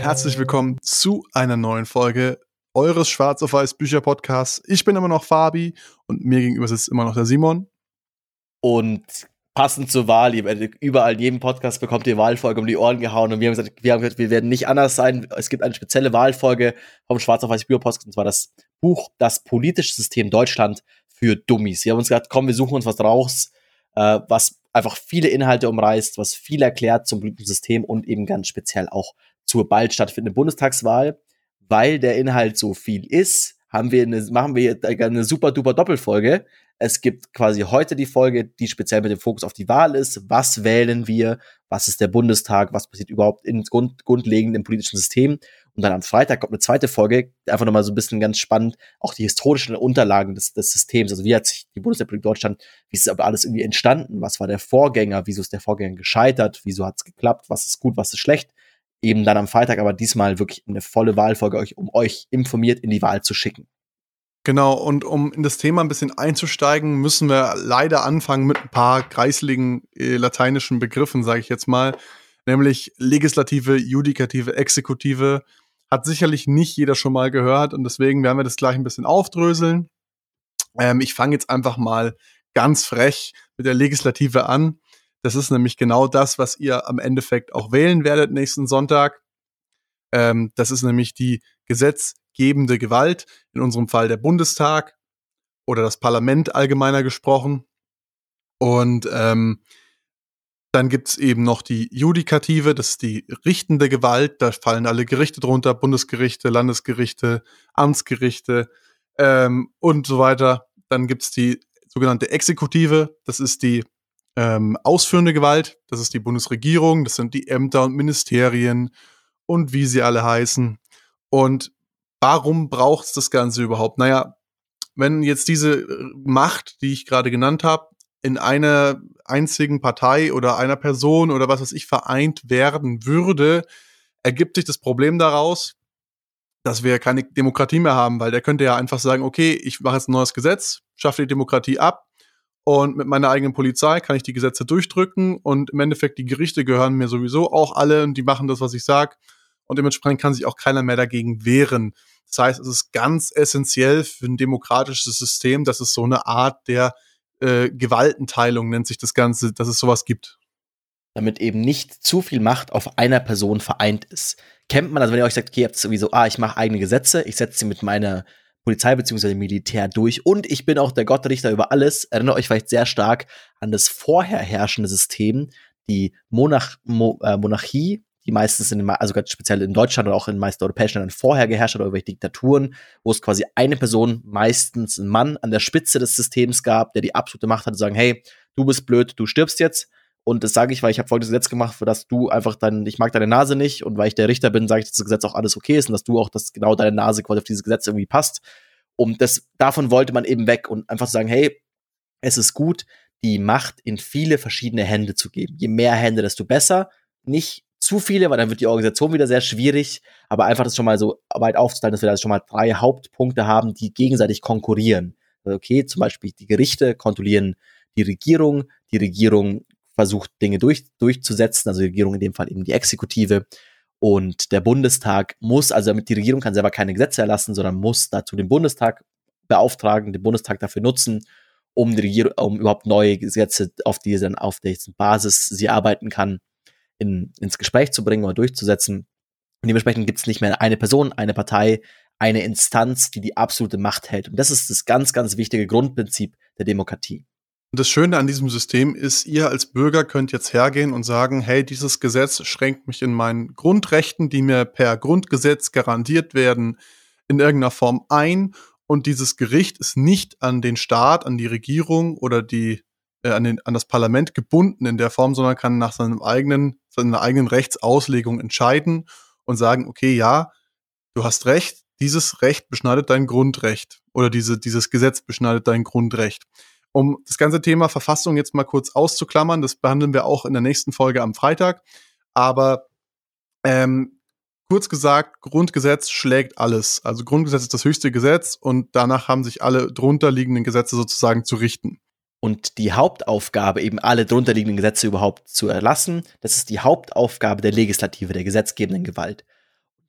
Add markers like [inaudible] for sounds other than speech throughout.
Herzlich willkommen zu einer neuen Folge eures Schwarz auf Weiß Bücher Podcasts. Ich bin immer noch Fabi und mir gegenüber sitzt immer noch der Simon. Und passend zur Wahl, überall in jedem Podcast bekommt ihr Wahlfolge um die Ohren gehauen und wir haben gesagt, wir haben gesagt, wir werden nicht anders sein. Es gibt eine spezielle Wahlfolge vom Schwarz auf Weiß Bücher Podcast und zwar das Buch Das politische System Deutschland für Dummies. Wir haben uns gesagt, komm, wir suchen uns was raus, äh, was einfach viele Inhalte umreißt, was viel erklärt zum politischen System und eben ganz speziell auch zur bald stattfindenden Bundestagswahl. Weil der Inhalt so viel ist, haben wir eine, machen wir eine super duper Doppelfolge. Es gibt quasi heute die Folge, die speziell mit dem Fokus auf die Wahl ist. Was wählen wir? Was ist der Bundestag? Was passiert überhaupt in Grund, grundlegend im politischen System? Und dann am Freitag kommt eine zweite Folge, einfach nochmal so ein bisschen ganz spannend, auch die historischen Unterlagen des, des Systems. Also wie hat sich die Bundesrepublik Deutschland, wie ist aber alles irgendwie entstanden? Was war der Vorgänger? Wieso ist der Vorgänger gescheitert? Wieso hat es geklappt? Was ist gut? Was ist schlecht? Eben dann am Freitag, aber diesmal wirklich eine volle Wahlfolge, euch, um euch informiert in die Wahl zu schicken. Genau, und um in das Thema ein bisschen einzusteigen, müssen wir leider anfangen mit ein paar kreisligen äh, lateinischen Begriffen, sage ich jetzt mal, nämlich Legislative, Judikative, Exekutive. Hat sicherlich nicht jeder schon mal gehört und deswegen werden wir das gleich ein bisschen aufdröseln. Ähm, ich fange jetzt einfach mal ganz frech mit der Legislative an. Das ist nämlich genau das, was ihr am Endeffekt auch wählen werdet nächsten Sonntag. Ähm, das ist nämlich die gesetzgebende Gewalt, in unserem Fall der Bundestag oder das Parlament allgemeiner gesprochen. Und ähm, dann gibt's eben noch die Judikative, das ist die richtende Gewalt. Da fallen alle Gerichte drunter, Bundesgerichte, Landesgerichte, Amtsgerichte ähm, und so weiter. Dann gibt's die sogenannte Exekutive, das ist die ähm, ausführende Gewalt, das ist die Bundesregierung, das sind die Ämter und Ministerien und wie sie alle heißen. Und warum braucht's das Ganze überhaupt? Naja, wenn jetzt diese äh, Macht, die ich gerade genannt habe, in einer einzigen Partei oder einer Person oder was weiß ich vereint werden würde, ergibt sich das Problem daraus, dass wir keine Demokratie mehr haben, weil der könnte ja einfach sagen, okay, ich mache jetzt ein neues Gesetz, schaffe die Demokratie ab und mit meiner eigenen Polizei kann ich die Gesetze durchdrücken und im Endeffekt die Gerichte gehören mir sowieso auch alle und die machen das, was ich sage und dementsprechend kann sich auch keiner mehr dagegen wehren. Das heißt, es ist ganz essentiell für ein demokratisches System, dass es so eine Art der äh, Gewaltenteilung nennt sich das Ganze, dass es sowas gibt. Damit eben nicht zu viel Macht auf einer Person vereint ist. Kennt man, also wenn ihr euch sagt, okay, ihr habt sowieso, ah, ich mache eigene Gesetze, ich setze sie mit meiner Polizei bzw. Militär durch und ich bin auch der Gottrichter über alles, erinnert euch vielleicht sehr stark an das vorher herrschende System, die Monarch Mo äh, Monarchie, die meistens in den, also ganz speziell in Deutschland oder auch in meisten europäischen Ländern vorher geherrscht hat, oder über Diktaturen, wo es quasi eine Person, meistens ein Mann an der Spitze des Systems gab, der die absolute Macht hatte, zu sagen, hey, du bist blöd, du stirbst jetzt. Und das sage ich, weil ich habe folgendes Gesetz gemacht, für das du einfach dann, ich mag deine Nase nicht und weil ich der Richter bin, sage ich, dass das Gesetz auch alles okay ist und dass du auch, dass genau deine Nase quasi auf dieses Gesetz irgendwie passt. Und das, davon wollte man eben weg und einfach sagen, hey, es ist gut, die Macht in viele verschiedene Hände zu geben. Je mehr Hände, desto besser. Nicht zu viele, weil dann wird die Organisation wieder sehr schwierig. Aber einfach das schon mal so weit aufzuteilen, dass wir da schon mal drei Hauptpunkte haben, die gegenseitig konkurrieren. Also okay, zum Beispiel die Gerichte kontrollieren die Regierung, die Regierung versucht Dinge durch, durchzusetzen, also die Regierung in dem Fall eben die Exekutive. Und der Bundestag muss, also damit die Regierung kann selber keine Gesetze erlassen, sondern muss dazu den Bundestag beauftragen, den Bundestag dafür nutzen, um die Regierung, um überhaupt neue Gesetze, auf die dann auf dessen Basis sie arbeiten kann, in, ins Gespräch zu bringen oder durchzusetzen. Und dementsprechend gibt es nicht mehr eine Person, eine Partei, eine Instanz, die die absolute Macht hält. Und das ist das ganz, ganz wichtige Grundprinzip der Demokratie. Das Schöne an diesem System ist, ihr als Bürger könnt jetzt hergehen und sagen, hey, dieses Gesetz schränkt mich in meinen Grundrechten, die mir per Grundgesetz garantiert werden, in irgendeiner Form ein. Und dieses Gericht ist nicht an den Staat, an die Regierung oder die äh, an, den, an das Parlament gebunden in der Form, sondern kann nach seinem eigenen, seiner eigenen Rechtsauslegung entscheiden und sagen, okay, ja, du hast recht, dieses Recht beschneidet dein Grundrecht oder diese, dieses Gesetz beschneidet dein Grundrecht. Um das ganze Thema Verfassung jetzt mal kurz auszuklammern, das behandeln wir auch in der nächsten Folge am Freitag. Aber ähm, kurz gesagt, Grundgesetz schlägt alles. Also Grundgesetz ist das höchste Gesetz und danach haben sich alle drunter liegenden Gesetze sozusagen zu richten. und die Hauptaufgabe, eben alle drunterliegenden Gesetze überhaupt zu erlassen, das ist die Hauptaufgabe der Legislative, der gesetzgebenden Gewalt.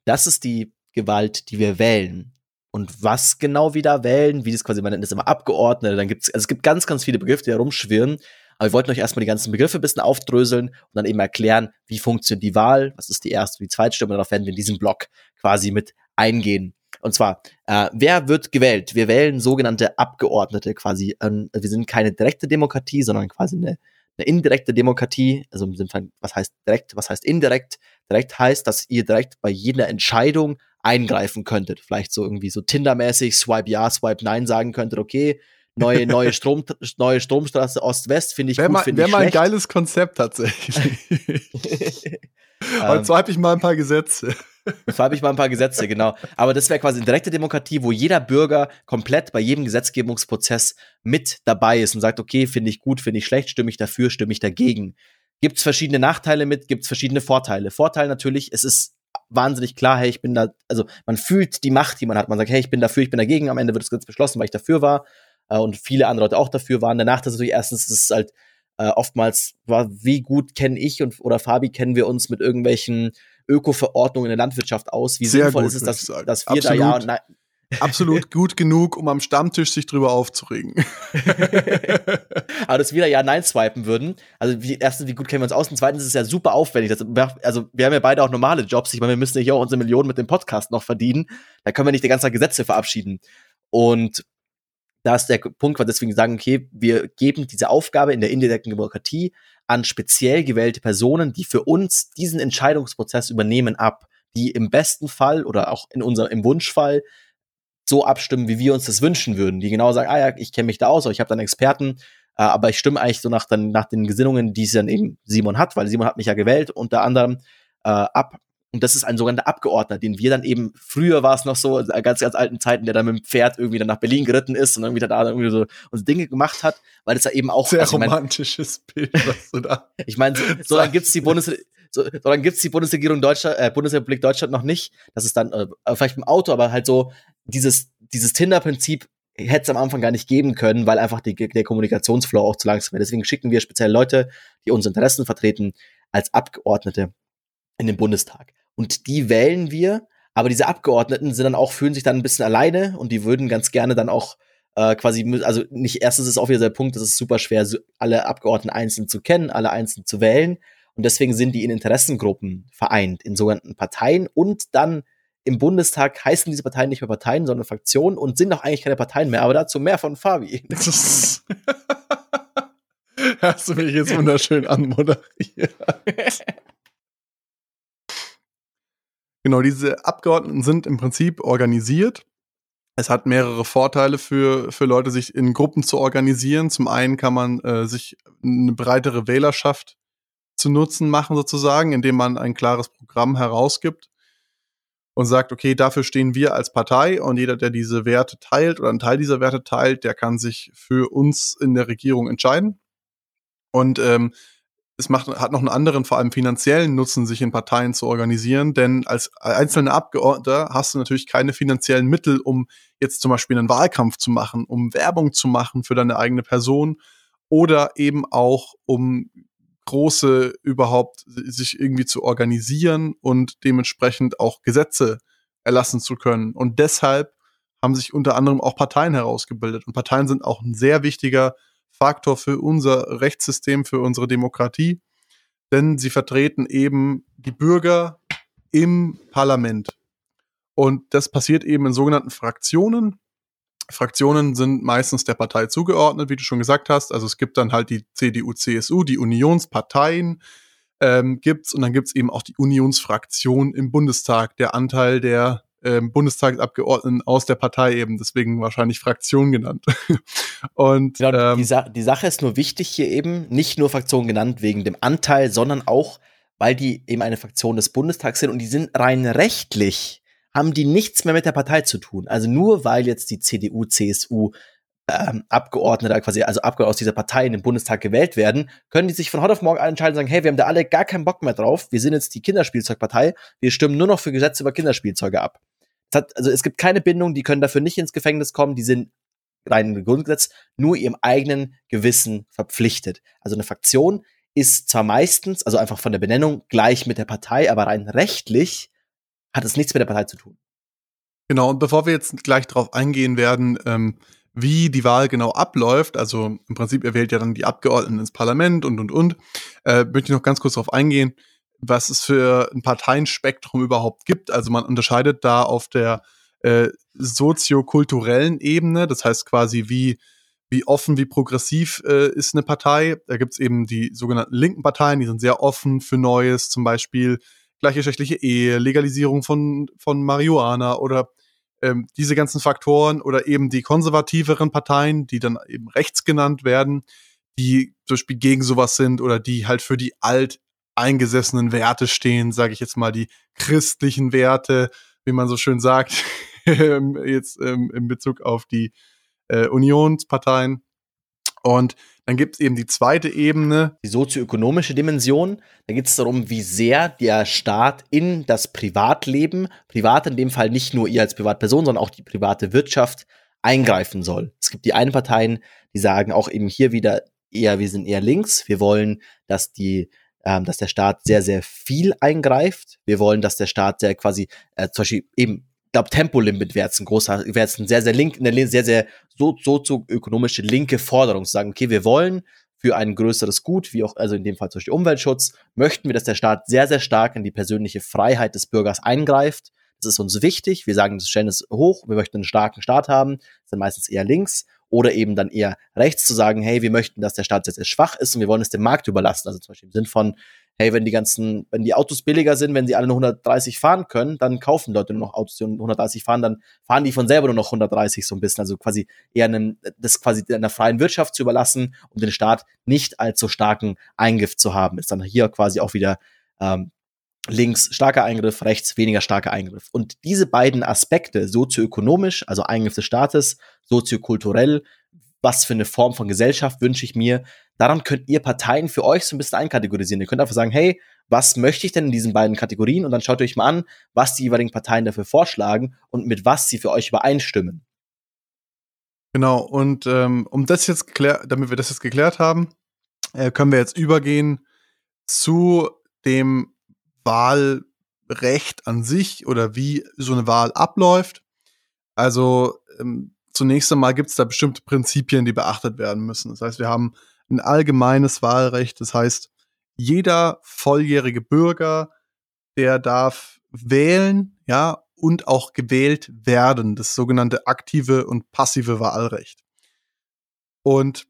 Das ist die Gewalt, die wir wählen. Und was genau wir da wählen, wie das quasi, man nennt das immer Abgeordnete, dann gibt's, also es gibt ganz, ganz viele Begriffe, die da rumschwirren. Aber wir wollten euch erstmal die ganzen Begriffe ein bisschen aufdröseln und dann eben erklären, wie funktioniert die Wahl, was ist die erste die zweite Stimme, darauf werden wir in diesem Blog quasi mit eingehen. Und zwar, äh, wer wird gewählt? Wir wählen sogenannte Abgeordnete quasi. Ähm, wir sind keine direkte Demokratie, sondern quasi eine, eine indirekte Demokratie. Also im Sinne von, was heißt direkt, was heißt indirekt? Direkt heißt, dass ihr direkt bei jeder Entscheidung eingreifen könntet. Vielleicht so irgendwie so Tinder-mäßig, Swipe ja, Swipe nein sagen könntet, okay, neue, neue, Strom, neue Stromstraße Ost-West finde ich wär gut, finde ich Wäre mal ein geiles Konzept tatsächlich. [laughs] Heute swipe ich mal ein paar Gesetze. Swipe ich mal ein paar Gesetze, genau. Aber das wäre quasi eine direkte Demokratie, wo jeder Bürger komplett bei jedem Gesetzgebungsprozess mit dabei ist und sagt, okay, finde ich gut, finde ich schlecht, stimme ich dafür, stimme ich dagegen. Gibt es verschiedene Nachteile mit, gibt es verschiedene Vorteile. Vorteil natürlich, es ist wahnsinnig klar, hey, ich bin da, also man fühlt die Macht, die man hat. Man sagt, hey, ich bin dafür, ich bin dagegen. Am Ende wird es ganz beschlossen, weil ich dafür war äh, und viele andere Leute auch dafür waren. Nachteil ist natürlich erstens, es ist halt äh, oftmals war, wie gut kenne ich und oder Fabi kennen wir uns mit irgendwelchen Öko-Verordnungen in der Landwirtschaft aus? Wie Sehr sinnvoll gut, ist es, dass, dass wir Absolut. da ja und nein, absolut [laughs] gut genug, um am Stammtisch sich drüber aufzuregen. [laughs] Aber dass wir da ja Nein swipen würden. Also wie, erstens, wie gut kennen wir uns aus? Und zweitens ist es ja super aufwendig. Das, also wir haben ja beide auch normale Jobs. Ich meine, wir müssen ja hier auch unsere Millionen mit dem Podcast noch verdienen. Da können wir nicht die ganze Zeit Gesetze verabschieden. Und da ist der Punkt, weil deswegen sagen, okay, wir geben diese Aufgabe in der indirekten Demokratie an speziell gewählte Personen, die für uns diesen Entscheidungsprozess übernehmen, ab, die im besten Fall oder auch in unserem im Wunschfall so abstimmen, wie wir uns das wünschen würden, die genau sagen, ah ja, ich kenne mich da aus, ich habe dann Experten, äh, aber ich stimme eigentlich so nach, dann, nach den Gesinnungen, die es dann eben Simon hat, weil Simon hat mich ja gewählt, unter anderem äh, ab. Und das ist ein sogenannter Abgeordneter, den wir dann eben, früher war es noch so, in ganz, ganz alten Zeiten, der dann mit dem Pferd irgendwie dann nach Berlin geritten ist und irgendwie da irgendwie so unsere Dinge gemacht hat, weil das ja eben auch. Sehr also, romantisches Bild, was du da. [laughs] ich meine, [laughs] so, so lange gibt's die Bundes so, so dann gibt's die Bundesregierung Deutschland, äh, Bundesrepublik Deutschland noch nicht. Das ist dann äh, vielleicht im Auto, aber halt so dieses, dieses Tinder-Prinzip hätte es am Anfang gar nicht geben können, weil einfach die, der Kommunikationsflow auch zu langsam wäre. Deswegen schicken wir speziell Leute, die unsere Interessen vertreten, als Abgeordnete in den Bundestag. Und die wählen wir, aber diese Abgeordneten sind dann auch, fühlen sich dann ein bisschen alleine und die würden ganz gerne dann auch äh, quasi, also nicht erstens ist auch wieder der Punkt, es ist super schwer, alle Abgeordneten einzeln zu kennen, alle einzeln zu wählen. Und deswegen sind die in Interessengruppen vereint, in sogenannten Parteien und dann im Bundestag heißen diese Parteien nicht mehr Parteien, sondern Fraktionen und sind auch eigentlich keine Parteien mehr. Aber dazu mehr von Fabi. [laughs] [laughs] Hast du mich jetzt wunderschön anmoderiert. [laughs] genau, diese Abgeordneten sind im Prinzip organisiert. Es hat mehrere Vorteile für, für Leute, sich in Gruppen zu organisieren. Zum einen kann man äh, sich eine breitere Wählerschaft zu Nutzen machen, sozusagen, indem man ein klares Programm herausgibt und sagt, okay, dafür stehen wir als Partei und jeder, der diese Werte teilt oder einen Teil dieser Werte teilt, der kann sich für uns in der Regierung entscheiden. Und ähm, es macht, hat noch einen anderen, vor allem finanziellen Nutzen, sich in Parteien zu organisieren, denn als einzelner Abgeordneter hast du natürlich keine finanziellen Mittel, um jetzt zum Beispiel einen Wahlkampf zu machen, um Werbung zu machen für deine eigene Person oder eben auch um große überhaupt sich irgendwie zu organisieren und dementsprechend auch Gesetze erlassen zu können. Und deshalb haben sich unter anderem auch Parteien herausgebildet. Und Parteien sind auch ein sehr wichtiger Faktor für unser Rechtssystem, für unsere Demokratie, denn sie vertreten eben die Bürger im Parlament. Und das passiert eben in sogenannten Fraktionen. Fraktionen sind meistens der Partei zugeordnet, wie du schon gesagt hast. Also es gibt dann halt die CDU, CSU, die Unionsparteien ähm, gibt's und dann gibt's eben auch die Unionsfraktion im Bundestag, der Anteil der ähm, Bundestagsabgeordneten aus der Partei eben, deswegen wahrscheinlich Fraktion genannt. [laughs] und genau, ähm, die, Sa die Sache ist nur wichtig hier eben, nicht nur Fraktion genannt wegen dem Anteil, sondern auch, weil die eben eine Fraktion des Bundestags sind und die sind rein rechtlich haben die nichts mehr mit der Partei zu tun. Also nur weil jetzt die CDU, CSU ähm, Abgeordnete, quasi, also Abgeordnete aus dieser Partei in den Bundestag gewählt werden, können die sich von heute auf morgen entscheiden und sagen, hey, wir haben da alle gar keinen Bock mehr drauf, wir sind jetzt die Kinderspielzeugpartei, wir stimmen nur noch für Gesetze über Kinderspielzeuge ab. Hat, also es gibt keine Bindung, die können dafür nicht ins Gefängnis kommen, die sind rein Grundgesetz nur ihrem eigenen Gewissen verpflichtet. Also eine Fraktion ist zwar meistens, also einfach von der Benennung, gleich mit der Partei, aber rein rechtlich hat es nichts mit der Partei zu tun. Genau, und bevor wir jetzt gleich darauf eingehen werden, ähm, wie die Wahl genau abläuft, also im Prinzip, ihr wählt ja dann die Abgeordneten ins Parlament und, und, und, äh, möchte ich noch ganz kurz darauf eingehen, was es für ein Parteienspektrum überhaupt gibt. Also man unterscheidet da auf der äh, soziokulturellen Ebene, das heißt quasi wie wie offen, wie progressiv äh, ist eine Partei. Da gibt's eben die sogenannten linken Parteien, die sind sehr offen für Neues, zum Beispiel gleichgeschlechtliche Ehe, Legalisierung von, von Marihuana oder ähm, diese ganzen Faktoren oder eben die konservativeren Parteien, die dann eben rechts genannt werden, die zum Beispiel gegen sowas sind oder die halt für die alt eingesessenen Werte stehen, sage ich jetzt mal, die christlichen Werte, wie man so schön sagt, [laughs] jetzt ähm, in Bezug auf die äh, Unionsparteien. Und dann gibt es eben die zweite Ebene. Die sozioökonomische Dimension. Da geht es darum, wie sehr der Staat in das Privatleben, privat in dem Fall nicht nur ihr als Privatperson, sondern auch die private Wirtschaft eingreifen soll. Es gibt die einen Parteien, die sagen auch eben hier wieder eher, wir sind eher links. Wir wollen, dass die ähm, dass der Staat sehr, sehr viel eingreift. Wir wollen, dass der Staat sehr quasi äh, zum Beispiel eben glaube, Tempolimit wäre jetzt ein großer, wäre jetzt ein sehr, sehr link, eine sehr, sehr so, sozioökonomische linke Forderung, zu sagen, okay, wir wollen für ein größeres Gut, wie auch, also in dem Fall zum Beispiel Umweltschutz, möchten wir, dass der Staat sehr, sehr stark in die persönliche Freiheit des Bürgers eingreift. Das ist uns wichtig. Wir sagen, das stellen es hoch. Wir möchten einen starken Staat haben. Das sind meistens eher links oder eben dann eher rechts zu sagen, hey, wir möchten, dass der Staat sehr schwach ist und wir wollen es dem Markt überlassen. Also zum Beispiel im Sinn von, hey, wenn die ganzen, wenn die Autos billiger sind, wenn sie alle nur 130 fahren können, dann kaufen Leute nur noch Autos, die 130 fahren, dann fahren die von selber nur noch 130 so ein bisschen. Also quasi eher einem, das quasi einer freien Wirtschaft zu überlassen und den Staat nicht allzu starken Eingriff zu haben, ist dann hier quasi auch wieder ähm, links starker Eingriff, rechts weniger starker Eingriff. Und diese beiden Aspekte, sozioökonomisch, also Eingriff des Staates, soziokulturell, was für eine Form von Gesellschaft wünsche ich mir, daran könnt ihr Parteien für euch so ein bisschen einkategorisieren. Ihr könnt einfach sagen, hey, was möchte ich denn in diesen beiden Kategorien? Und dann schaut euch mal an, was die jeweiligen Parteien dafür vorschlagen und mit was sie für euch übereinstimmen. Genau, und ähm, um das jetzt geklärt, damit wir das jetzt geklärt haben, äh, können wir jetzt übergehen zu dem Wahlrecht an sich oder wie so eine Wahl abläuft. Also ähm, zunächst einmal gibt es da bestimmte Prinzipien, die beachtet werden müssen. Das heißt, wir haben ein allgemeines Wahlrecht. Das heißt, jeder volljährige Bürger, der darf wählen, ja, und auch gewählt werden, das sogenannte aktive und passive Wahlrecht. Und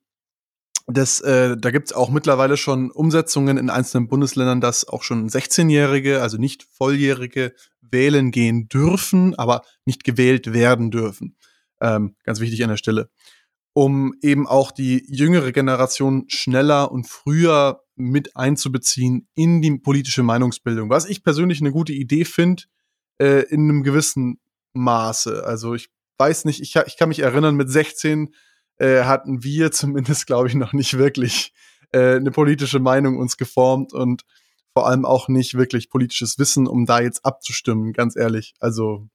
das, äh, da gibt es auch mittlerweile schon Umsetzungen in einzelnen Bundesländern, dass auch schon 16-Jährige, also nicht Volljährige, wählen gehen dürfen, aber nicht gewählt werden dürfen. Ähm, ganz wichtig an der Stelle um eben auch die jüngere Generation schneller und früher mit einzubeziehen in die politische Meinungsbildung. Was ich persönlich eine gute Idee finde, äh, in einem gewissen Maße. Also ich weiß nicht, ich, ich kann mich erinnern, mit 16 äh, hatten wir [laughs] zumindest, glaube ich, noch nicht wirklich äh, eine politische Meinung uns geformt und vor allem auch nicht wirklich politisches Wissen, um da jetzt abzustimmen, ganz ehrlich. Also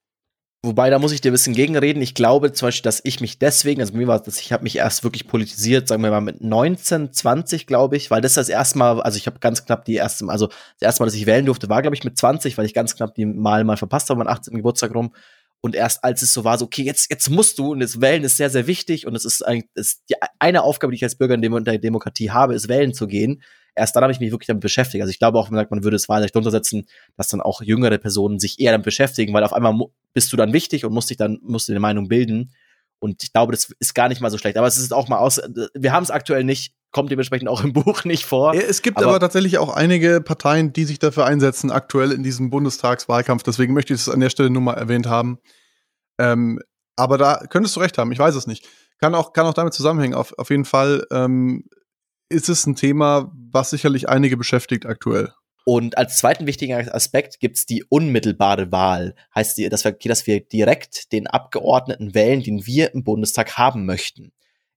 Wobei, da muss ich dir ein bisschen gegenreden. Ich glaube zum Beispiel, dass ich mich deswegen, also mir war das, ich habe mich erst wirklich politisiert, sagen wir mal mit 19, 20, glaube ich, weil das das erste Mal, also ich habe ganz knapp die erste, also das erste Mal, dass ich wählen durfte, war, glaube ich, mit 20, weil ich ganz knapp die Mal mal verpasst habe, mein 18. Geburtstag rum. Und erst als es so war, so, okay, jetzt, jetzt musst du, und das Wählen ist sehr, sehr wichtig, und es ist eigentlich, ist die eine Aufgabe, die ich als Bürger in der Demokratie habe, ist wählen zu gehen erst dann habe ich mich wirklich damit beschäftigt. Also ich glaube auch, wenn man sagt, man würde es Wahlrecht untersetzen, dass dann auch jüngere Personen sich eher damit beschäftigen, weil auf einmal bist du dann wichtig und musst dich dann, musst du eine Meinung bilden. Und ich glaube, das ist gar nicht mal so schlecht. Aber es ist auch mal aus, wir haben es aktuell nicht, kommt dementsprechend auch im [laughs] Buch nicht vor. Es gibt aber, aber, tatsächlich auch einige Parteien, die sich dafür einsetzen, aktuell in diesem Bundestagswahlkampf. Deswegen möchte ich es an der Stelle nur mal erwähnt haben. Ähm, aber da könntest du recht haben, ich weiß es nicht. Kann auch, kann auch damit zusammenhängen. Auf, auf jeden Fall ähm, ist es ein Thema, was sicherlich einige beschäftigt aktuell. Und als zweiten wichtigen Aspekt gibt's die unmittelbare Wahl. Heißt, dass wir, dass wir direkt den Abgeordneten wählen, den wir im Bundestag haben möchten.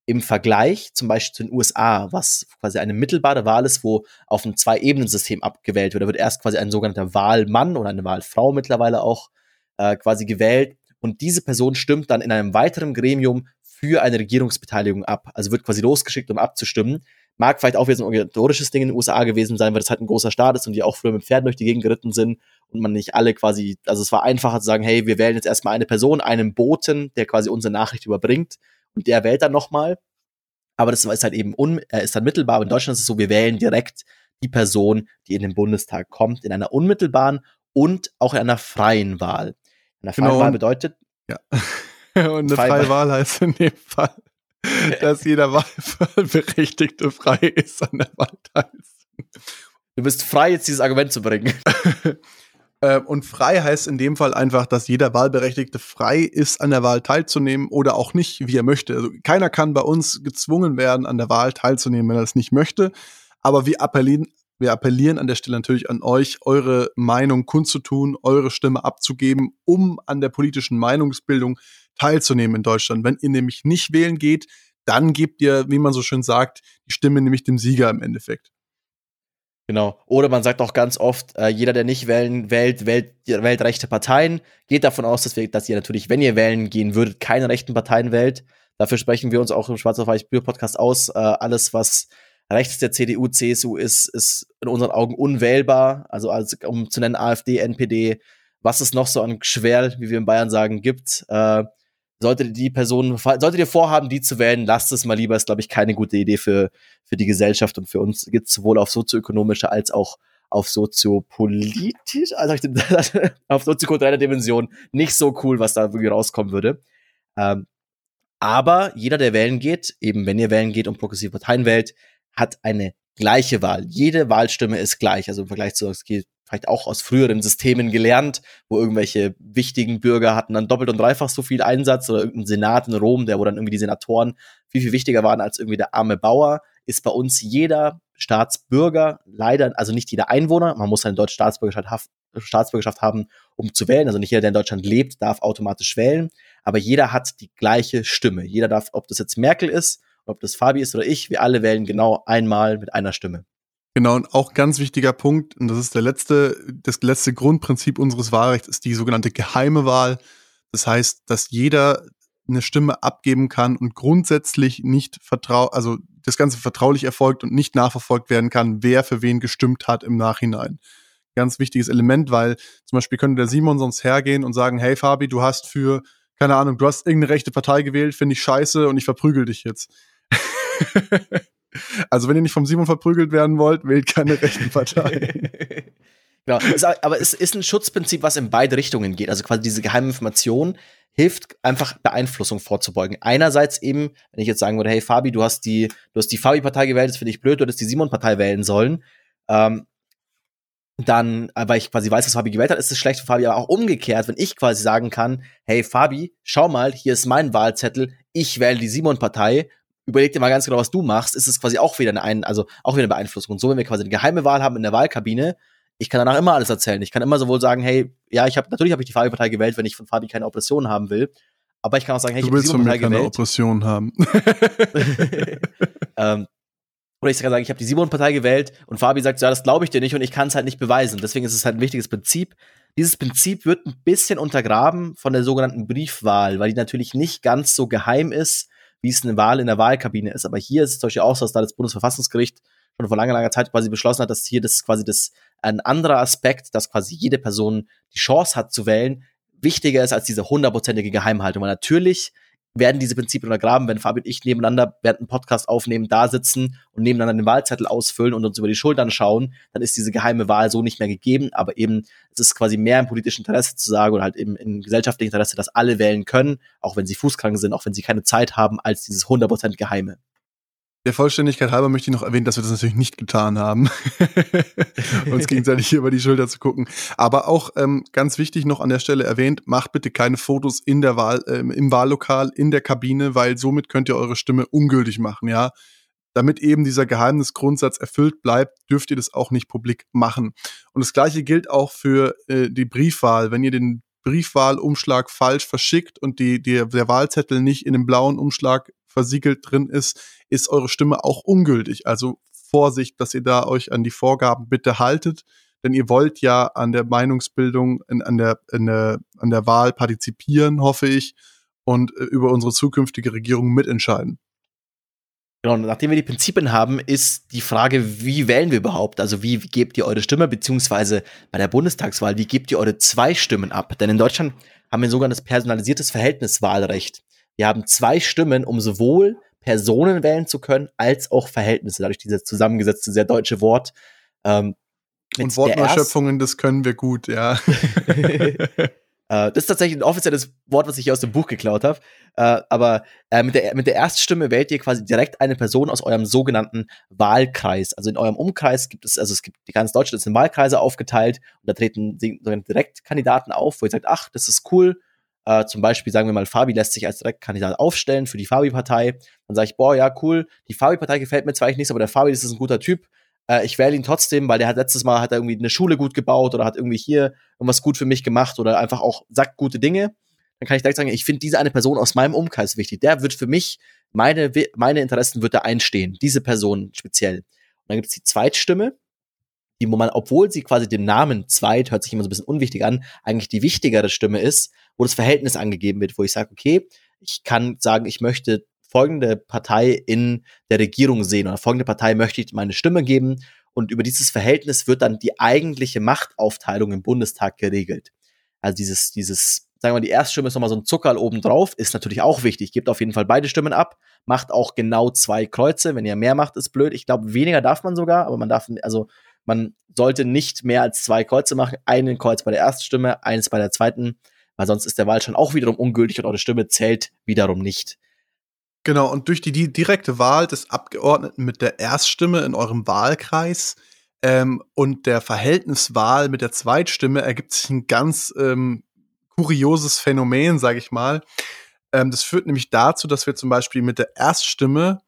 Im Vergleich zum Beispiel zu den USA, was quasi eine mittelbare Wahl ist, wo auf ein Zwei-Ebenen-System abgewählt wird. Da wird erst quasi ein sogenannter Wahlmann oder eine Wahlfrau mittlerweile auch äh, quasi gewählt. Und diese Person stimmt dann in einem weiteren Gremium für eine Regierungsbeteiligung ab. Also wird quasi losgeschickt, um abzustimmen. Mag vielleicht auch wieder so ein organisatorisches Ding in den USA gewesen sein, weil das halt ein großer Staat ist und die auch früher mit Pferden durch die Gegend geritten sind und man nicht alle quasi, also es war einfacher zu sagen, hey, wir wählen jetzt erstmal eine Person, einen Boten, der quasi unsere Nachricht überbringt und der wählt dann nochmal. Aber das ist halt eben un, äh, ist dann mittelbar. In Deutschland ist es so, wir wählen direkt die Person, die in den Bundestag kommt, in einer unmittelbaren und auch in einer freien Wahl. Eine freie genau. Wahl bedeutet. Ja. [laughs] und eine freie Wahl heißt in dem Fall, [laughs] dass jeder Wahlberechtigte frei ist an der Wahl. Du bist frei, jetzt dieses Argument zu bringen. [laughs] Ähm, und frei heißt in dem Fall einfach, dass jeder Wahlberechtigte frei ist, an der Wahl teilzunehmen oder auch nicht, wie er möchte. Also keiner kann bei uns gezwungen werden, an der Wahl teilzunehmen, wenn er es nicht möchte. Aber wir appellieren, wir appellieren an der Stelle natürlich an euch, eure Meinung kundzutun, eure Stimme abzugeben, um an der politischen Meinungsbildung teilzunehmen in Deutschland. Wenn ihr nämlich nicht wählen geht, dann gebt ihr, wie man so schön sagt, die Stimme nämlich dem Sieger im Endeffekt. Genau. Oder man sagt auch ganz oft, äh, jeder, der nicht wählen, wählt, wählt, wählt rechte Parteien. Geht davon aus, dass, wir, dass ihr natürlich, wenn ihr wählen gehen würdet, keine rechten Parteien wählt. Dafür sprechen wir uns auch im Schwarz auf Weiß Bier Podcast aus. Äh, alles, was rechts der CDU, CSU ist, ist in unseren Augen unwählbar. Also, also um zu nennen AfD, NPD, was es noch so an Schwer, wie wir in Bayern sagen, gibt. Äh, solltet die Person, solltet ihr vorhaben, die zu wählen, lasst es mal lieber. Ist, glaube ich, keine gute Idee für, für die Gesellschaft und für uns. Gibt sowohl auf sozioökonomischer als auch auf soziopolitisch, also [laughs] auf soziokultureller Dimension nicht so cool, was da irgendwie rauskommen würde. Ähm, aber jeder, der wählen geht, eben wenn ihr wählen geht und progressive Parteien wählt, hat eine gleiche Wahl. Jede Wahlstimme ist gleich. Also im Vergleich zu, es vielleicht auch aus früheren Systemen gelernt, wo irgendwelche wichtigen Bürger hatten dann doppelt und dreifach so viel Einsatz oder irgendein Senat in Rom, der wo dann irgendwie die Senatoren viel, viel wichtiger waren als irgendwie der arme Bauer, ist bei uns jeder Staatsbürger leider, also nicht jeder Einwohner, man muss eine deutsche Staatsbürgerschaft, Staatsbürgerschaft haben, um zu wählen. Also nicht jeder, der in Deutschland lebt, darf automatisch wählen, aber jeder hat die gleiche Stimme. Jeder darf, ob das jetzt Merkel ist, ob das Fabi ist oder ich, wir alle wählen genau einmal mit einer Stimme. Genau, und auch ganz wichtiger Punkt, und das ist der letzte, das letzte Grundprinzip unseres Wahlrechts, ist die sogenannte geheime Wahl. Das heißt, dass jeder eine Stimme abgeben kann und grundsätzlich nicht vertrau, also das Ganze vertraulich erfolgt und nicht nachverfolgt werden kann, wer für wen gestimmt hat im Nachhinein. Ganz wichtiges Element, weil zum Beispiel könnte der Simon sonst hergehen und sagen, hey Fabi, du hast für, keine Ahnung, du hast irgendeine rechte Partei gewählt, finde ich scheiße und ich verprügel dich jetzt. [laughs] Also wenn ihr nicht vom Simon verprügelt werden wollt, wählt keine rechten Partei. [laughs] genau. aber es ist ein Schutzprinzip, was in beide Richtungen geht. Also quasi diese geheime Information hilft einfach Beeinflussung vorzubeugen. Einerseits eben, wenn ich jetzt sagen würde, hey Fabi, du hast die, du hast die Fabi-Partei gewählt, das finde ich blöd, du hättest die Simon-Partei wählen sollen. Ähm, dann, weil ich quasi weiß, dass Fabi gewählt hat, ist es schlecht für Fabi, aber auch umgekehrt, wenn ich quasi sagen kann, hey Fabi, schau mal, hier ist mein Wahlzettel, ich wähle die Simon-Partei überleg dir mal ganz genau, was du machst, ist es quasi auch wieder eine, ein, also auch wieder eine Beeinflussung. Und so, wenn wir quasi eine geheime Wahl haben in der Wahlkabine, ich kann danach immer alles erzählen. Ich kann immer sowohl sagen, hey, ja, ich habe natürlich habe ich die Fabi-Partei gewählt, wenn ich von Fabi keine Oppression haben will. Aber ich kann auch sagen, hey, du ich die Simon-Partei gewählt. keine Oppression haben. [laughs] ähm, oder ich kann sagen, ich habe die Simon-Partei gewählt und Fabi sagt, ja, das glaube ich dir nicht und ich kann es halt nicht beweisen. Deswegen ist es halt ein wichtiges Prinzip. Dieses Prinzip wird ein bisschen untergraben von der sogenannten Briefwahl, weil die natürlich nicht ganz so geheim ist wie es eine Wahl in der Wahlkabine ist. Aber hier ist es zum Beispiel auch so, dass da das Bundesverfassungsgericht schon vor langer, langer Zeit quasi beschlossen hat, dass hier das quasi das ein anderer Aspekt, dass quasi jede Person die Chance hat zu wählen, wichtiger ist als diese hundertprozentige Geheimhaltung. Weil natürlich werden diese Prinzipien untergraben, wenn Fabi und ich nebeneinander während einem Podcast aufnehmen, da sitzen und nebeneinander den Wahlzettel ausfüllen und uns über die Schultern schauen, dann ist diese geheime Wahl so nicht mehr gegeben. Aber eben, es ist quasi mehr im politischen Interesse zu sagen oder halt eben im gesellschaftlichen Interesse, dass alle wählen können, auch wenn sie fußkrank sind, auch wenn sie keine Zeit haben, als dieses 100% Geheime. Der Vollständigkeit halber möchte ich noch erwähnen, dass wir das natürlich nicht getan haben, [laughs] uns gegenseitig hier über die Schulter zu gucken. Aber auch ähm, ganz wichtig noch an der Stelle erwähnt, macht bitte keine Fotos in der Wahl, äh, im Wahllokal, in der Kabine, weil somit könnt ihr eure Stimme ungültig machen, ja. Damit eben dieser Geheimnisgrundsatz erfüllt bleibt, dürft ihr das auch nicht publik machen. Und das gleiche gilt auch für äh, die Briefwahl. Wenn ihr den Briefwahlumschlag falsch verschickt und die, die, der Wahlzettel nicht in dem blauen Umschlag versiegelt drin ist, ist eure Stimme auch ungültig. Also Vorsicht, dass ihr da euch an die Vorgaben bitte haltet, denn ihr wollt ja an der Meinungsbildung, in, an, der, in der, an der Wahl partizipieren, hoffe ich. und äh, über unsere zukünftige Regierung mitentscheiden. Genau, nachdem wir die Prinzipien haben, ist die Frage, wie wählen wir überhaupt? Also wie gebt ihr eure Stimme, beziehungsweise bei der Bundestagswahl, wie gebt ihr eure zwei Stimmen ab? Denn in Deutschland haben wir ein sogenanntes personalisiertes Verhältniswahlrecht. Wir haben zwei Stimmen, um sowohl Personen wählen zu können, als auch Verhältnisse. Dadurch dieses zusammengesetzte, sehr deutsche Wort. Ähm, und Wortneuschöpfungen, das können wir gut, ja. [laughs] Äh, das ist tatsächlich ein offizielles Wort, was ich hier aus dem Buch geklaut habe. Äh, aber äh, mit, der, mit der Erststimme wählt ihr quasi direkt eine Person aus eurem sogenannten Wahlkreis. Also in eurem Umkreis gibt es, also es gibt die ganze Deutschland ist in Wahlkreise aufgeteilt und da treten Direktkandidaten auf, wo ihr sagt, ach, das ist cool. Äh, zum Beispiel sagen wir mal, Fabi lässt sich als Direktkandidat aufstellen für die Fabi-Partei. Dann sage ich, boah, ja, cool, die Fabi-Partei gefällt mir zwar nicht, aber der Fabi das ist ein guter Typ äh, ich wähle ihn trotzdem, weil der hat letztes Mal hat er irgendwie eine Schule gut gebaut oder hat irgendwie hier irgendwas gut für mich gemacht oder einfach auch sagt gute Dinge. Dann kann ich direkt sagen, ich finde diese eine Person aus meinem Umkreis wichtig. Der wird für mich, meine, meine Interessen wird da einstehen. Diese Person speziell. Und dann gibt es die Zweitstimme, die, wo man, obwohl sie quasi den Namen Zweit, hört sich immer so ein bisschen unwichtig an, eigentlich die wichtigere Stimme ist, wo das Verhältnis angegeben wird, wo ich sage, okay, ich kann sagen, ich möchte folgende Partei in der Regierung sehen oder folgende Partei möchte ich meine Stimme geben. Und über dieses Verhältnis wird dann die eigentliche Machtaufteilung im Bundestag geregelt. Also dieses, dieses, sagen wir mal, die Erststimme ist nochmal so ein Zuckerl obendrauf, ist natürlich auch wichtig. Gebt auf jeden Fall beide Stimmen ab, macht auch genau zwei Kreuze. Wenn ihr mehr macht, ist blöd. Ich glaube, weniger darf man sogar, aber man darf, also man sollte nicht mehr als zwei Kreuze machen. Einen Kreuz bei der ersten Stimme, eines bei der zweiten, weil sonst ist der Wahlschein auch wiederum ungültig und eure Stimme zählt wiederum nicht. Genau, und durch die, die direkte Wahl des Abgeordneten mit der Erststimme in eurem Wahlkreis ähm, und der Verhältniswahl mit der Zweitstimme ergibt sich ein ganz ähm, kurioses Phänomen, sage ich mal. Ähm, das führt nämlich dazu, dass wir zum Beispiel mit der Erststimme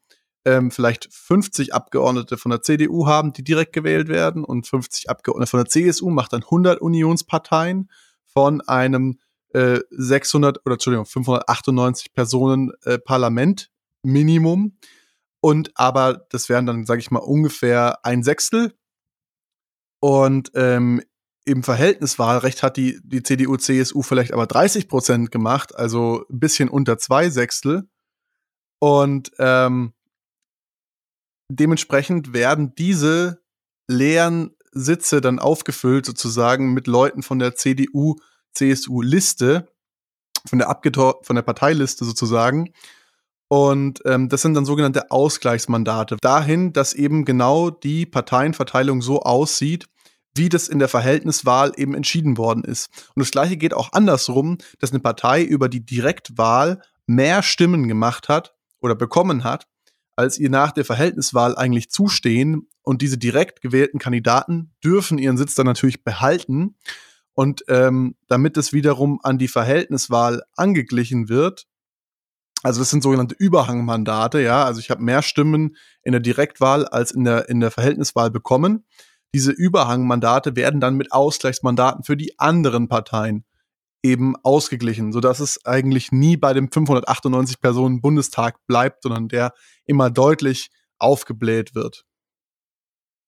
ähm, vielleicht 50 Abgeordnete von der CDU haben, die direkt gewählt werden und 50 Abgeordnete von der CSU macht dann 100 Unionsparteien von einem 600 äh, oder Entschuldigung 598 Personen äh, Parlament Minimum. Und aber das wären dann sage ich mal ungefähr ein Sechstel. Und ähm, im Verhältniswahlrecht hat die die CDU CSU vielleicht aber 30 Prozent gemacht also ein bisschen unter zwei Sechstel. Und ähm, dementsprechend werden diese leeren Sitze dann aufgefüllt sozusagen mit Leuten von der CDU CSU-Liste, von der Abgetor von der Parteiliste sozusagen. Und ähm, das sind dann sogenannte Ausgleichsmandate. Dahin, dass eben genau die Parteienverteilung so aussieht, wie das in der Verhältniswahl eben entschieden worden ist. Und das gleiche geht auch andersrum, dass eine Partei über die Direktwahl mehr Stimmen gemacht hat oder bekommen hat, als ihr nach der Verhältniswahl eigentlich zustehen. Und diese direkt gewählten Kandidaten dürfen ihren Sitz dann natürlich behalten. Und ähm, damit es wiederum an die Verhältniswahl angeglichen wird, also das sind sogenannte Überhangmandate, ja, also ich habe mehr Stimmen in der Direktwahl als in der, in der Verhältniswahl bekommen. Diese Überhangmandate werden dann mit Ausgleichsmandaten für die anderen Parteien eben ausgeglichen, sodass es eigentlich nie bei dem 598 Personen Bundestag bleibt, sondern der immer deutlich aufgebläht wird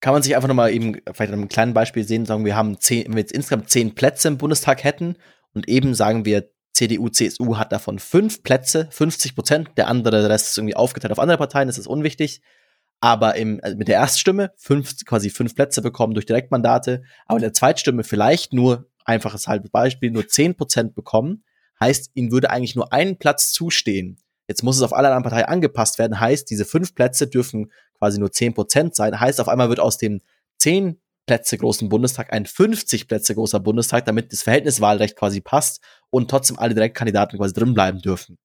kann man sich einfach nochmal eben vielleicht an einem kleinen Beispiel sehen, sagen wir haben zehn, wenn wir jetzt insgesamt zehn Plätze im Bundestag hätten und eben sagen wir, CDU, CSU hat davon fünf Plätze, 50 Prozent, der andere, der Rest ist irgendwie aufgeteilt auf andere Parteien, das ist unwichtig. Aber im, also mit der Erststimme fünf, quasi fünf Plätze bekommen durch Direktmandate, aber der Zweitstimme vielleicht nur, einfaches halbes Beispiel, nur zehn Prozent bekommen, heißt, ihnen würde eigentlich nur ein Platz zustehen. Jetzt muss es auf alle anderen Parteien angepasst werden, heißt, diese fünf Plätze dürfen quasi nur 10% sein. Heißt, auf einmal wird aus dem 10 Plätze großen Bundestag ein 50 Plätze großer Bundestag, damit das Verhältniswahlrecht quasi passt und trotzdem alle Direktkandidaten quasi drin bleiben dürfen.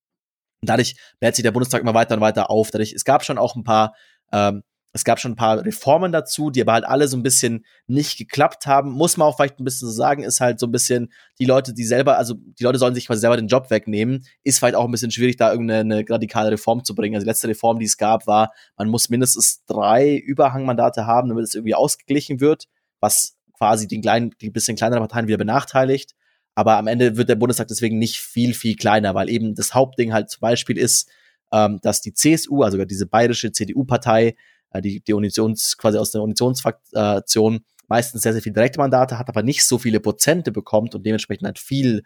Und dadurch bläht sich der Bundestag immer weiter und weiter auf. Dadurch, es gab schon auch ein paar ähm, es gab schon ein paar Reformen dazu, die aber halt alle so ein bisschen nicht geklappt haben. Muss man auch vielleicht ein bisschen so sagen, ist halt so ein bisschen die Leute, die selber, also die Leute sollen sich quasi selber den Job wegnehmen. Ist vielleicht auch ein bisschen schwierig, da irgendeine radikale Reform zu bringen. Also die letzte Reform, die es gab, war, man muss mindestens drei Überhangmandate haben, damit es irgendwie ausgeglichen wird, was quasi die kleinen, die bisschen kleineren Parteien wieder benachteiligt. Aber am Ende wird der Bundestag deswegen nicht viel, viel kleiner, weil eben das Hauptding halt zum Beispiel ist, ähm, dass die CSU, also diese bayerische CDU-Partei, äh, die, die Unitions, quasi aus der Unitionsfraktion meistens sehr, sehr viele Direktmandate hat, aber nicht so viele Prozente bekommt und dementsprechend halt viel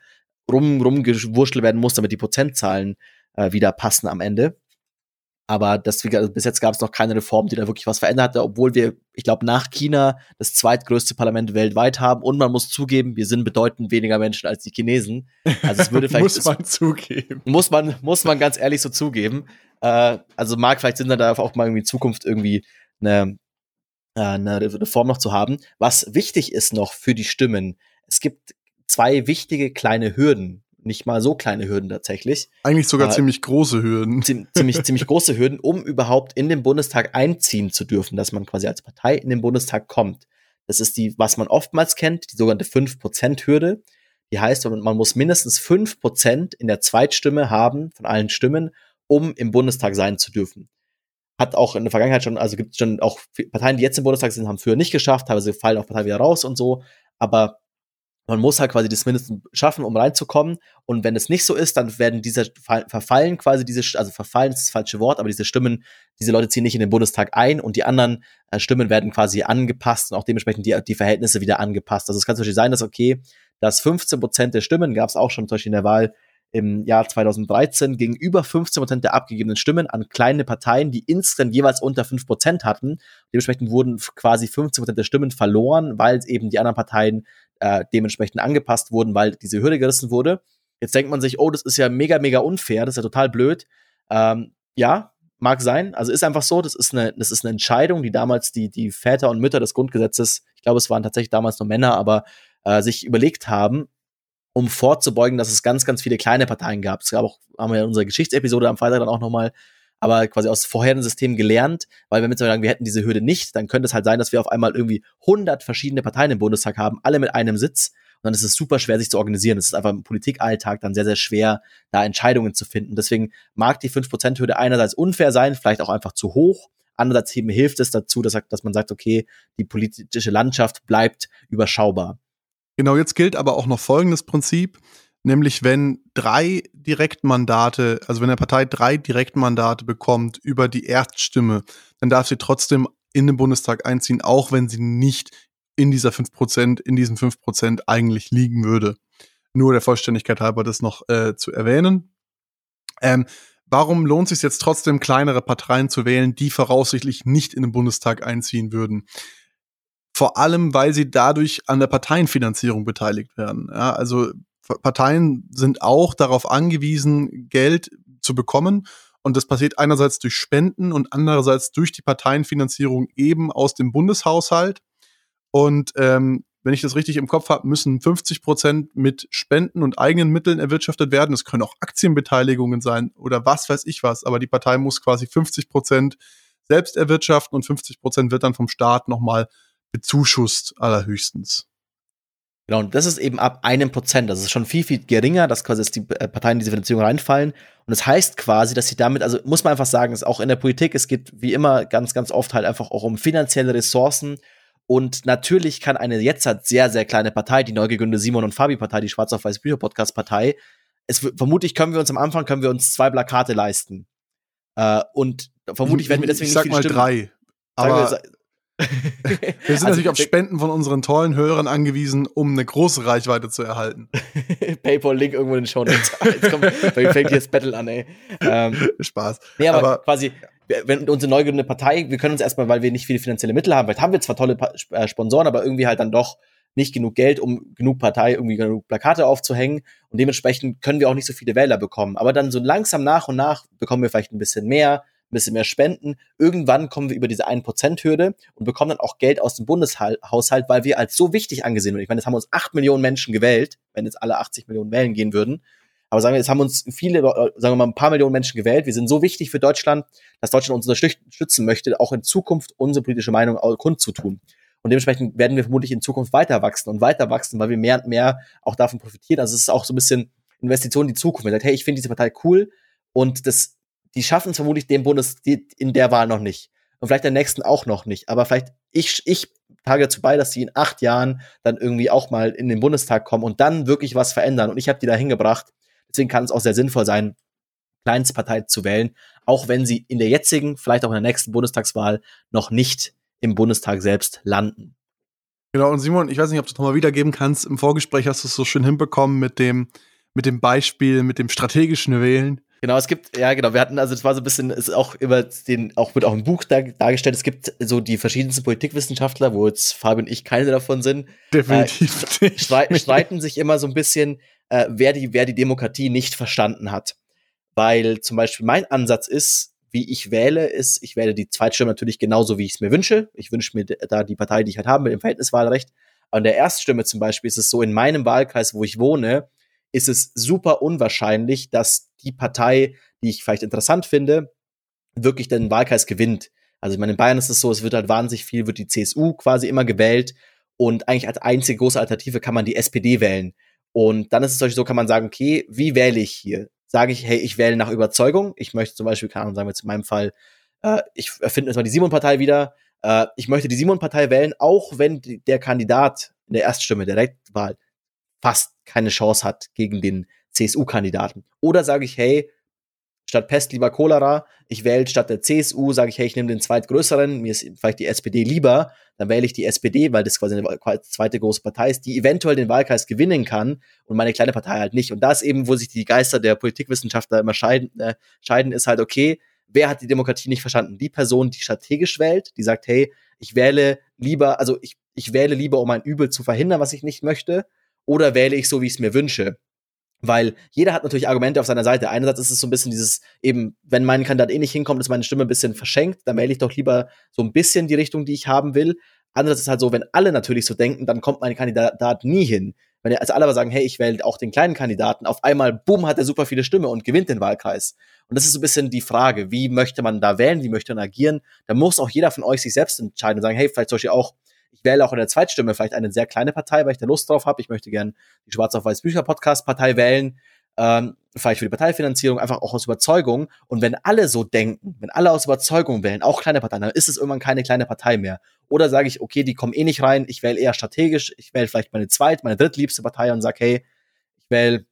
rum, rumgewurschtelt werden muss, damit die Prozentzahlen äh, wieder passen am Ende. Aber das, bis jetzt gab es noch keine Reform, die da wirklich was verändert hat, obwohl wir, ich glaube, nach China das zweitgrößte Parlament weltweit haben. Und man muss zugeben, wir sind bedeutend weniger Menschen als die Chinesen. Also es würde [laughs] vielleicht. muss man zugeben. Muss man, muss man ganz ehrlich so zugeben. Äh, also mag vielleicht Sinn, da auch mal irgendwie in Zukunft irgendwie eine, äh, eine Reform noch zu haben. Was wichtig ist noch für die Stimmen, es gibt zwei wichtige kleine Hürden, nicht mal so kleine Hürden tatsächlich. Eigentlich sogar äh, ziemlich große Hürden. Ziemlich, ziemlich große Hürden, um überhaupt in den Bundestag einziehen zu dürfen, dass man quasi als Partei in den Bundestag kommt. Das ist die, was man oftmals kennt, die sogenannte 5%-Hürde. Die heißt, man muss mindestens 5% in der Zweitstimme haben von allen Stimmen, um im Bundestag sein zu dürfen. Hat auch in der Vergangenheit schon, also gibt es schon auch Parteien, die jetzt im Bundestag sind, haben früher nicht geschafft, teilweise fallen auch Parteien wieder raus und so. Aber man muss halt quasi das mindestens schaffen, um reinzukommen. Und wenn es nicht so ist, dann werden diese verfallen quasi diese, also verfallen ist das falsche Wort, aber diese Stimmen, diese Leute ziehen nicht in den Bundestag ein und die anderen äh, Stimmen werden quasi angepasst und auch dementsprechend die, die Verhältnisse wieder angepasst. Also es kann zum Beispiel sein, dass okay, dass 15 Prozent der Stimmen gab es auch schon zum Beispiel in der Wahl im Jahr 2013 gegenüber 15 Prozent der abgegebenen Stimmen an kleine Parteien, die insgesamt jeweils unter 5 Prozent hatten. Dementsprechend wurden quasi 15 Prozent der Stimmen verloren, weil eben die anderen Parteien äh, dementsprechend angepasst wurden, weil diese Hürde gerissen wurde. Jetzt denkt man sich, oh, das ist ja mega, mega unfair, das ist ja total blöd. Ähm, ja, mag sein. Also ist einfach so, das ist eine, das ist eine Entscheidung, die damals die, die Väter und Mütter des Grundgesetzes, ich glaube, es waren tatsächlich damals nur Männer, aber äh, sich überlegt haben, um vorzubeugen, dass es ganz, ganz viele kleine Parteien gab. Es gab auch, haben wir in unserer Geschichtsepisode am Freitag dann auch nochmal, aber quasi aus vorherigen Systemen gelernt, weil wenn wir sagen, wir hätten diese Hürde nicht, dann könnte es halt sein, dass wir auf einmal irgendwie 100 verschiedene Parteien im Bundestag haben, alle mit einem Sitz. Und dann ist es super schwer, sich zu organisieren. Es ist einfach im Politikalltag dann sehr, sehr schwer, da Entscheidungen zu finden. Deswegen mag die 5%-Hürde einerseits unfair sein, vielleicht auch einfach zu hoch. Andererseits eben hilft es dazu, dass, dass man sagt, okay, die politische Landschaft bleibt überschaubar. Genau, jetzt gilt aber auch noch folgendes Prinzip, nämlich wenn drei Direktmandate, also wenn eine Partei drei Direktmandate bekommt über die Erststimme, dann darf sie trotzdem in den Bundestag einziehen, auch wenn sie nicht in dieser 5%, in diesen 5% eigentlich liegen würde. Nur der Vollständigkeit halber das noch äh, zu erwähnen. Ähm, warum lohnt es sich jetzt trotzdem, kleinere Parteien zu wählen, die voraussichtlich nicht in den Bundestag einziehen würden? Vor allem, weil sie dadurch an der Parteienfinanzierung beteiligt werden. Ja, also Parteien sind auch darauf angewiesen, Geld zu bekommen. Und das passiert einerseits durch Spenden und andererseits durch die Parteienfinanzierung eben aus dem Bundeshaushalt. Und ähm, wenn ich das richtig im Kopf habe, müssen 50 Prozent mit Spenden und eigenen Mitteln erwirtschaftet werden. Es können auch Aktienbeteiligungen sein oder was weiß ich was. Aber die Partei muss quasi 50 Prozent selbst erwirtschaften und 50 Prozent wird dann vom Staat nochmal bezuschusst allerhöchstens. Genau, und das ist eben ab einem Prozent. Das ist schon viel, viel geringer, dass quasi die äh, Parteien in diese Finanzierung reinfallen. Und das heißt quasi, dass sie damit, also muss man einfach sagen, ist auch in der Politik, es geht wie immer ganz, ganz oft halt einfach auch um finanzielle Ressourcen. Und natürlich kann eine jetzt halt sehr, sehr kleine Partei, die neu gegründete Simon und Fabi Partei, die Schwarz auf Weiß Bücher Podcast Partei, es, vermutlich können wir uns am Anfang, können wir uns zwei Plakate leisten. Äh, und vermutlich werden wir deswegen ich sag nicht viele mal Stimmen. drei. Aber wir [laughs] sind also, natürlich auf Spenden von unseren tollen Hörern angewiesen, um eine große Reichweite zu erhalten. [laughs] Paypal-Link irgendwo in den Show Notes. Jetzt kommt, fängt hier das Battle an, ey. Ähm, Spaß. Nee, aber, aber quasi, wenn unsere neu gegründete Partei, wir können uns erstmal, weil wir nicht viele finanzielle Mittel haben, vielleicht haben wir zwar tolle äh, Sponsoren, aber irgendwie halt dann doch nicht genug Geld, um genug Partei, irgendwie genug Plakate aufzuhängen. Und dementsprechend können wir auch nicht so viele Wähler bekommen. Aber dann so langsam nach und nach bekommen wir vielleicht ein bisschen mehr bisschen mehr spenden. Irgendwann kommen wir über diese 1%-Hürde und bekommen dann auch Geld aus dem Bundeshaushalt, weil wir als so wichtig angesehen werden. Ich meine, jetzt haben uns 8 Millionen Menschen gewählt, wenn jetzt alle 80 Millionen wählen gehen würden. Aber sagen wir, jetzt haben uns viele, sagen wir mal, ein paar Millionen Menschen gewählt. Wir sind so wichtig für Deutschland, dass Deutschland uns unterstützen möchte, auch in Zukunft unsere politische Meinung kundzutun. Und dementsprechend werden wir vermutlich in Zukunft weiter wachsen und weiter wachsen, weil wir mehr und mehr auch davon profitieren. Also es ist auch so ein bisschen Investition in die Zukunft. Man sagt, hey, ich finde diese Partei cool und das die schaffen es vermutlich dem Bundes in der Wahl noch nicht. Und vielleicht der nächsten auch noch nicht. Aber vielleicht, ich, ich trage dazu bei, dass sie in acht Jahren dann irgendwie auch mal in den Bundestag kommen und dann wirklich was verändern. Und ich habe die da hingebracht. Deswegen kann es auch sehr sinnvoll sein, Kleinstpartei zu wählen, auch wenn sie in der jetzigen, vielleicht auch in der nächsten Bundestagswahl noch nicht im Bundestag selbst landen. Genau, und Simon, ich weiß nicht, ob du es nochmal wiedergeben kannst. Im Vorgespräch hast du es so schön hinbekommen mit dem, mit dem Beispiel, mit dem strategischen Wählen. Genau, es gibt, ja genau, wir hatten, also das war so ein bisschen, es ist auch über den, auch wird auch im Buch dar, dargestellt, es gibt so die verschiedensten Politikwissenschaftler, wo jetzt Fabian und ich keine davon sind. Definitiv. Äh, strei streiten sich immer so ein bisschen, äh, wer, die, wer die Demokratie nicht verstanden hat. Weil zum Beispiel mein Ansatz ist, wie ich wähle, ist, ich wähle die Zweitstimme natürlich genauso, wie ich es mir wünsche. Ich wünsche mir da die Partei, die ich halt habe, mit dem Verhältniswahlrecht. An der Erststimme zum Beispiel ist es so, in meinem Wahlkreis, wo ich wohne, ist es super unwahrscheinlich, dass die Partei, die ich vielleicht interessant finde, wirklich den Wahlkreis gewinnt. Also ich meine, in Bayern ist es so, es wird halt wahnsinnig viel, wird die CSU quasi immer gewählt und eigentlich als einzige große Alternative kann man die SPD wählen. Und dann ist es so, kann man sagen, okay, wie wähle ich hier? Sage ich, hey, ich wähle nach Überzeugung. Ich möchte zum Beispiel, keine Ahnung, sagen wir jetzt in meinem Fall, äh, ich erfinde jetzt mal die Simon-Partei wieder. Äh, ich möchte die Simon-Partei wählen, auch wenn der Kandidat in der Erststimme, Direktwahl, fast keine Chance hat gegen den CSU-Kandidaten. Oder sage ich, hey, statt Pest lieber Cholera, ich wähle statt der CSU, sage ich, hey, ich nehme den zweitgrößeren, mir ist vielleicht die SPD lieber, dann wähle ich die SPD, weil das quasi eine zweite große Partei ist, die eventuell den Wahlkreis gewinnen kann und meine kleine Partei halt nicht. Und das eben, wo sich die Geister der Politikwissenschaftler immer scheiden, äh, scheiden ist halt, okay, wer hat die Demokratie nicht verstanden? Die Person, die strategisch wählt, die sagt, hey, ich wähle lieber, also ich, ich wähle lieber, um ein Übel zu verhindern, was ich nicht möchte, oder wähle ich so, wie ich es mir wünsche? Weil jeder hat natürlich Argumente auf seiner Seite. Einerseits ist es so ein bisschen dieses, eben, wenn mein Kandidat eh nicht hinkommt, ist meine Stimme ein bisschen verschenkt, dann wähle ich doch lieber so ein bisschen die Richtung, die ich haben will. Andererseits ist es halt so, wenn alle natürlich so denken, dann kommt mein Kandidat nie hin. Wenn also alle aber sagen, hey, ich wähle auch den kleinen Kandidaten, auf einmal, boom, hat er super viele Stimme und gewinnt den Wahlkreis. Und das ist so ein bisschen die Frage, wie möchte man da wählen, wie möchte man agieren? Da muss auch jeder von euch sich selbst entscheiden und sagen, hey, vielleicht zum Beispiel auch, ich wähle auch in der Zweitstimme vielleicht eine sehr kleine Partei, weil ich da Lust drauf habe. Ich möchte gern die Schwarz auf Weiß Bücher Podcast Partei wählen. Ähm, vielleicht für die Parteifinanzierung, einfach auch aus Überzeugung. Und wenn alle so denken, wenn alle aus Überzeugung wählen, auch kleine Parteien, dann ist es irgendwann keine kleine Partei mehr. Oder sage ich, okay, die kommen eh nicht rein, ich wähle eher strategisch, ich wähle vielleicht meine zweit, meine drittliebste Partei und sage, hey, ich wähle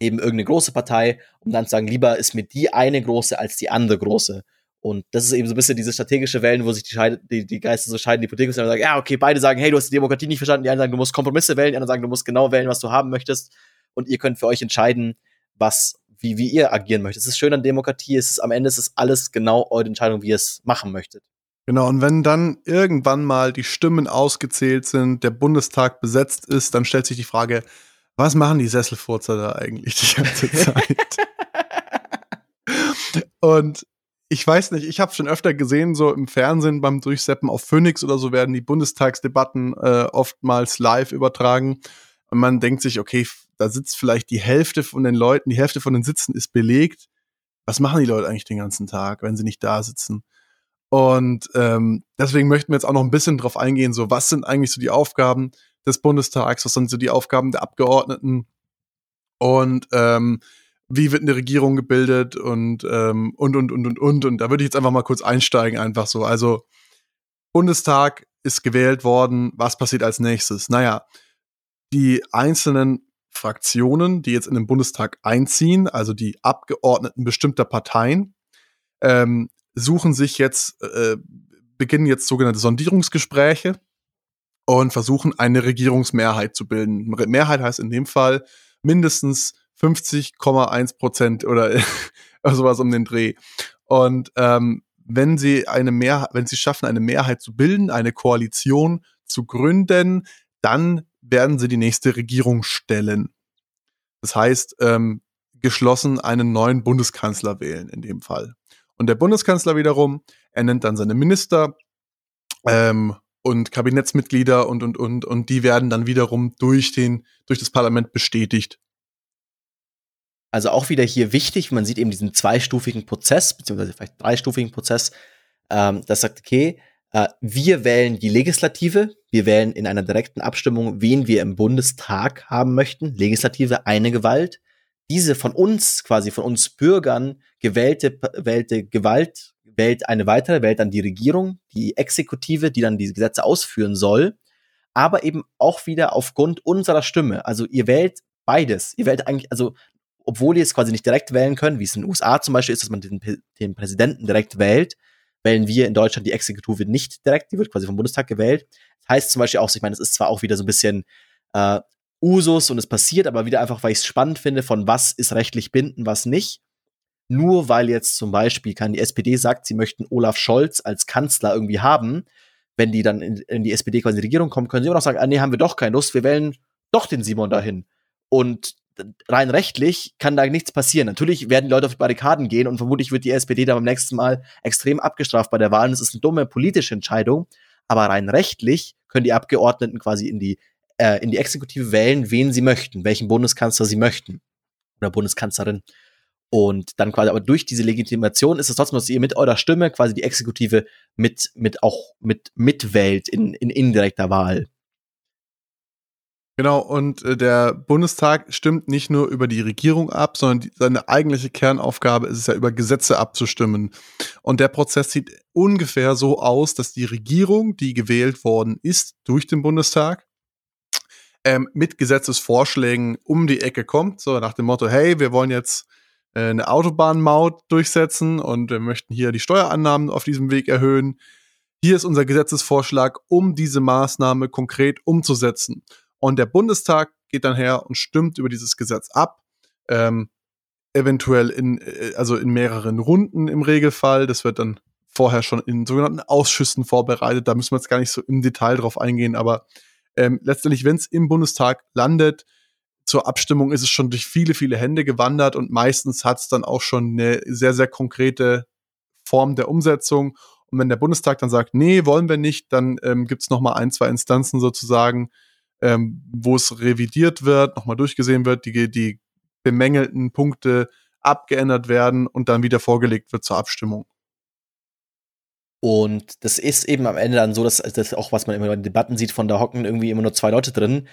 eben irgendeine große Partei, um dann zu sagen, lieber ist mir die eine große als die andere große. Und das ist eben so ein bisschen diese strategische Wellen, wo sich die, die, die Geister so scheiden, die Politik und sagen, ja, okay, beide sagen, hey, du hast die Demokratie nicht verstanden, die einen sagen, du musst Kompromisse wählen, die anderen sagen, du musst genau wählen, was du haben möchtest. Und ihr könnt für euch entscheiden, was, wie, wie ihr agieren möchtet. Es ist schön an Demokratie, es ist am Ende ist es alles genau eure Entscheidung, wie ihr es machen möchtet. Genau, und wenn dann irgendwann mal die Stimmen ausgezählt sind, der Bundestag besetzt ist, dann stellt sich die Frage, was machen die Sesselfurzer da eigentlich die ganze [laughs] Zeit? und ich weiß nicht, ich habe schon öfter gesehen, so im Fernsehen beim Durchseppen auf Phoenix oder so werden die Bundestagsdebatten äh, oftmals live übertragen. Und man denkt sich, okay, da sitzt vielleicht die Hälfte von den Leuten, die Hälfte von den Sitzen ist belegt. Was machen die Leute eigentlich den ganzen Tag, wenn sie nicht da sitzen? Und ähm, deswegen möchten wir jetzt auch noch ein bisschen drauf eingehen, so was sind eigentlich so die Aufgaben des Bundestags, was sind so die Aufgaben der Abgeordneten und ähm, wie wird eine Regierung gebildet und, ähm, und, und, und, und, und. Und da würde ich jetzt einfach mal kurz einsteigen, einfach so. Also, Bundestag ist gewählt worden. Was passiert als nächstes? Naja, die einzelnen Fraktionen, die jetzt in den Bundestag einziehen, also die Abgeordneten bestimmter Parteien, ähm, suchen sich jetzt, äh, beginnen jetzt sogenannte Sondierungsgespräche und versuchen eine Regierungsmehrheit zu bilden. Mehrheit heißt in dem Fall mindestens 50,1 Prozent [laughs] oder sowas um den Dreh. Und ähm, wenn sie eine Mehrheit, wenn sie schaffen, eine Mehrheit zu bilden, eine Koalition zu gründen, dann werden sie die nächste Regierung stellen. Das heißt, ähm, geschlossen einen neuen Bundeskanzler wählen in dem Fall. Und der Bundeskanzler wiederum, er nennt dann seine Minister ähm, und Kabinettsmitglieder und und und und die werden dann wiederum durch den durch das Parlament bestätigt also auch wieder hier wichtig, man sieht eben diesen zweistufigen Prozess, beziehungsweise vielleicht dreistufigen Prozess, ähm, das sagt, okay, äh, wir wählen die Legislative, wir wählen in einer direkten Abstimmung, wen wir im Bundestag haben möchten. Legislative, eine Gewalt. Diese von uns, quasi von uns Bürgern gewählte, wählte Gewalt wählt eine weitere, wählt dann die Regierung, die Exekutive, die dann diese Gesetze ausführen soll, aber eben auch wieder aufgrund unserer Stimme. Also ihr wählt beides. Ihr wählt eigentlich, also obwohl ihr es quasi nicht direkt wählen könnt, wie es in den USA zum Beispiel ist, dass man den, den Präsidenten direkt wählt, wählen wir in Deutschland die Exekutive nicht direkt, die wird quasi vom Bundestag gewählt. Das heißt zum Beispiel auch, ich meine, es ist zwar auch wieder so ein bisschen äh, Usus und es passiert, aber wieder einfach, weil ich es spannend finde, von was ist rechtlich binden, was nicht. Nur weil jetzt zum Beispiel kann die SPD sagt, sie möchten Olaf Scholz als Kanzler irgendwie haben, wenn die dann in, in die SPD quasi in die Regierung kommen, können sie immer noch sagen, ah, nee, haben wir doch keine Lust, wir wählen doch den Simon dahin. Und rein rechtlich kann da nichts passieren. Natürlich werden die Leute auf die Barrikaden gehen und vermutlich wird die SPD dann beim nächsten Mal extrem abgestraft bei der Wahl. Das ist eine dumme politische Entscheidung. Aber rein rechtlich können die Abgeordneten quasi in die, äh, in die Exekutive wählen, wen sie möchten, welchen Bundeskanzler sie möchten. Oder Bundeskanzlerin. Und dann quasi, aber durch diese Legitimation ist es trotzdem, dass ihr mit eurer Stimme quasi die Exekutive mit, mit auch mit mitwählt in, in indirekter Wahl. Genau, und äh, der Bundestag stimmt nicht nur über die Regierung ab, sondern die, seine eigentliche Kernaufgabe ist es ja, über Gesetze abzustimmen. Und der Prozess sieht ungefähr so aus, dass die Regierung, die gewählt worden ist durch den Bundestag, ähm, mit Gesetzesvorschlägen um die Ecke kommt, so nach dem Motto, hey, wir wollen jetzt äh, eine Autobahnmaut durchsetzen und wir möchten hier die Steuerannahmen auf diesem Weg erhöhen. Hier ist unser Gesetzesvorschlag, um diese Maßnahme konkret umzusetzen. Und der Bundestag geht dann her und stimmt über dieses Gesetz ab. Ähm, eventuell in, äh, also in mehreren Runden im Regelfall. Das wird dann vorher schon in sogenannten Ausschüssen vorbereitet. Da müssen wir jetzt gar nicht so im Detail drauf eingehen, aber ähm, letztendlich, wenn es im Bundestag landet, zur Abstimmung ist es schon durch viele, viele Hände gewandert und meistens hat es dann auch schon eine sehr, sehr konkrete Form der Umsetzung. Und wenn der Bundestag dann sagt, nee, wollen wir nicht, dann ähm, gibt es nochmal ein, zwei Instanzen sozusagen, ähm, wo es revidiert wird, nochmal durchgesehen wird, die, die bemängelten Punkte abgeändert werden und dann wieder vorgelegt wird zur Abstimmung. Und das ist eben am Ende dann so, dass das auch, was man immer in Debatten sieht, von da hocken irgendwie immer nur zwei Leute drin,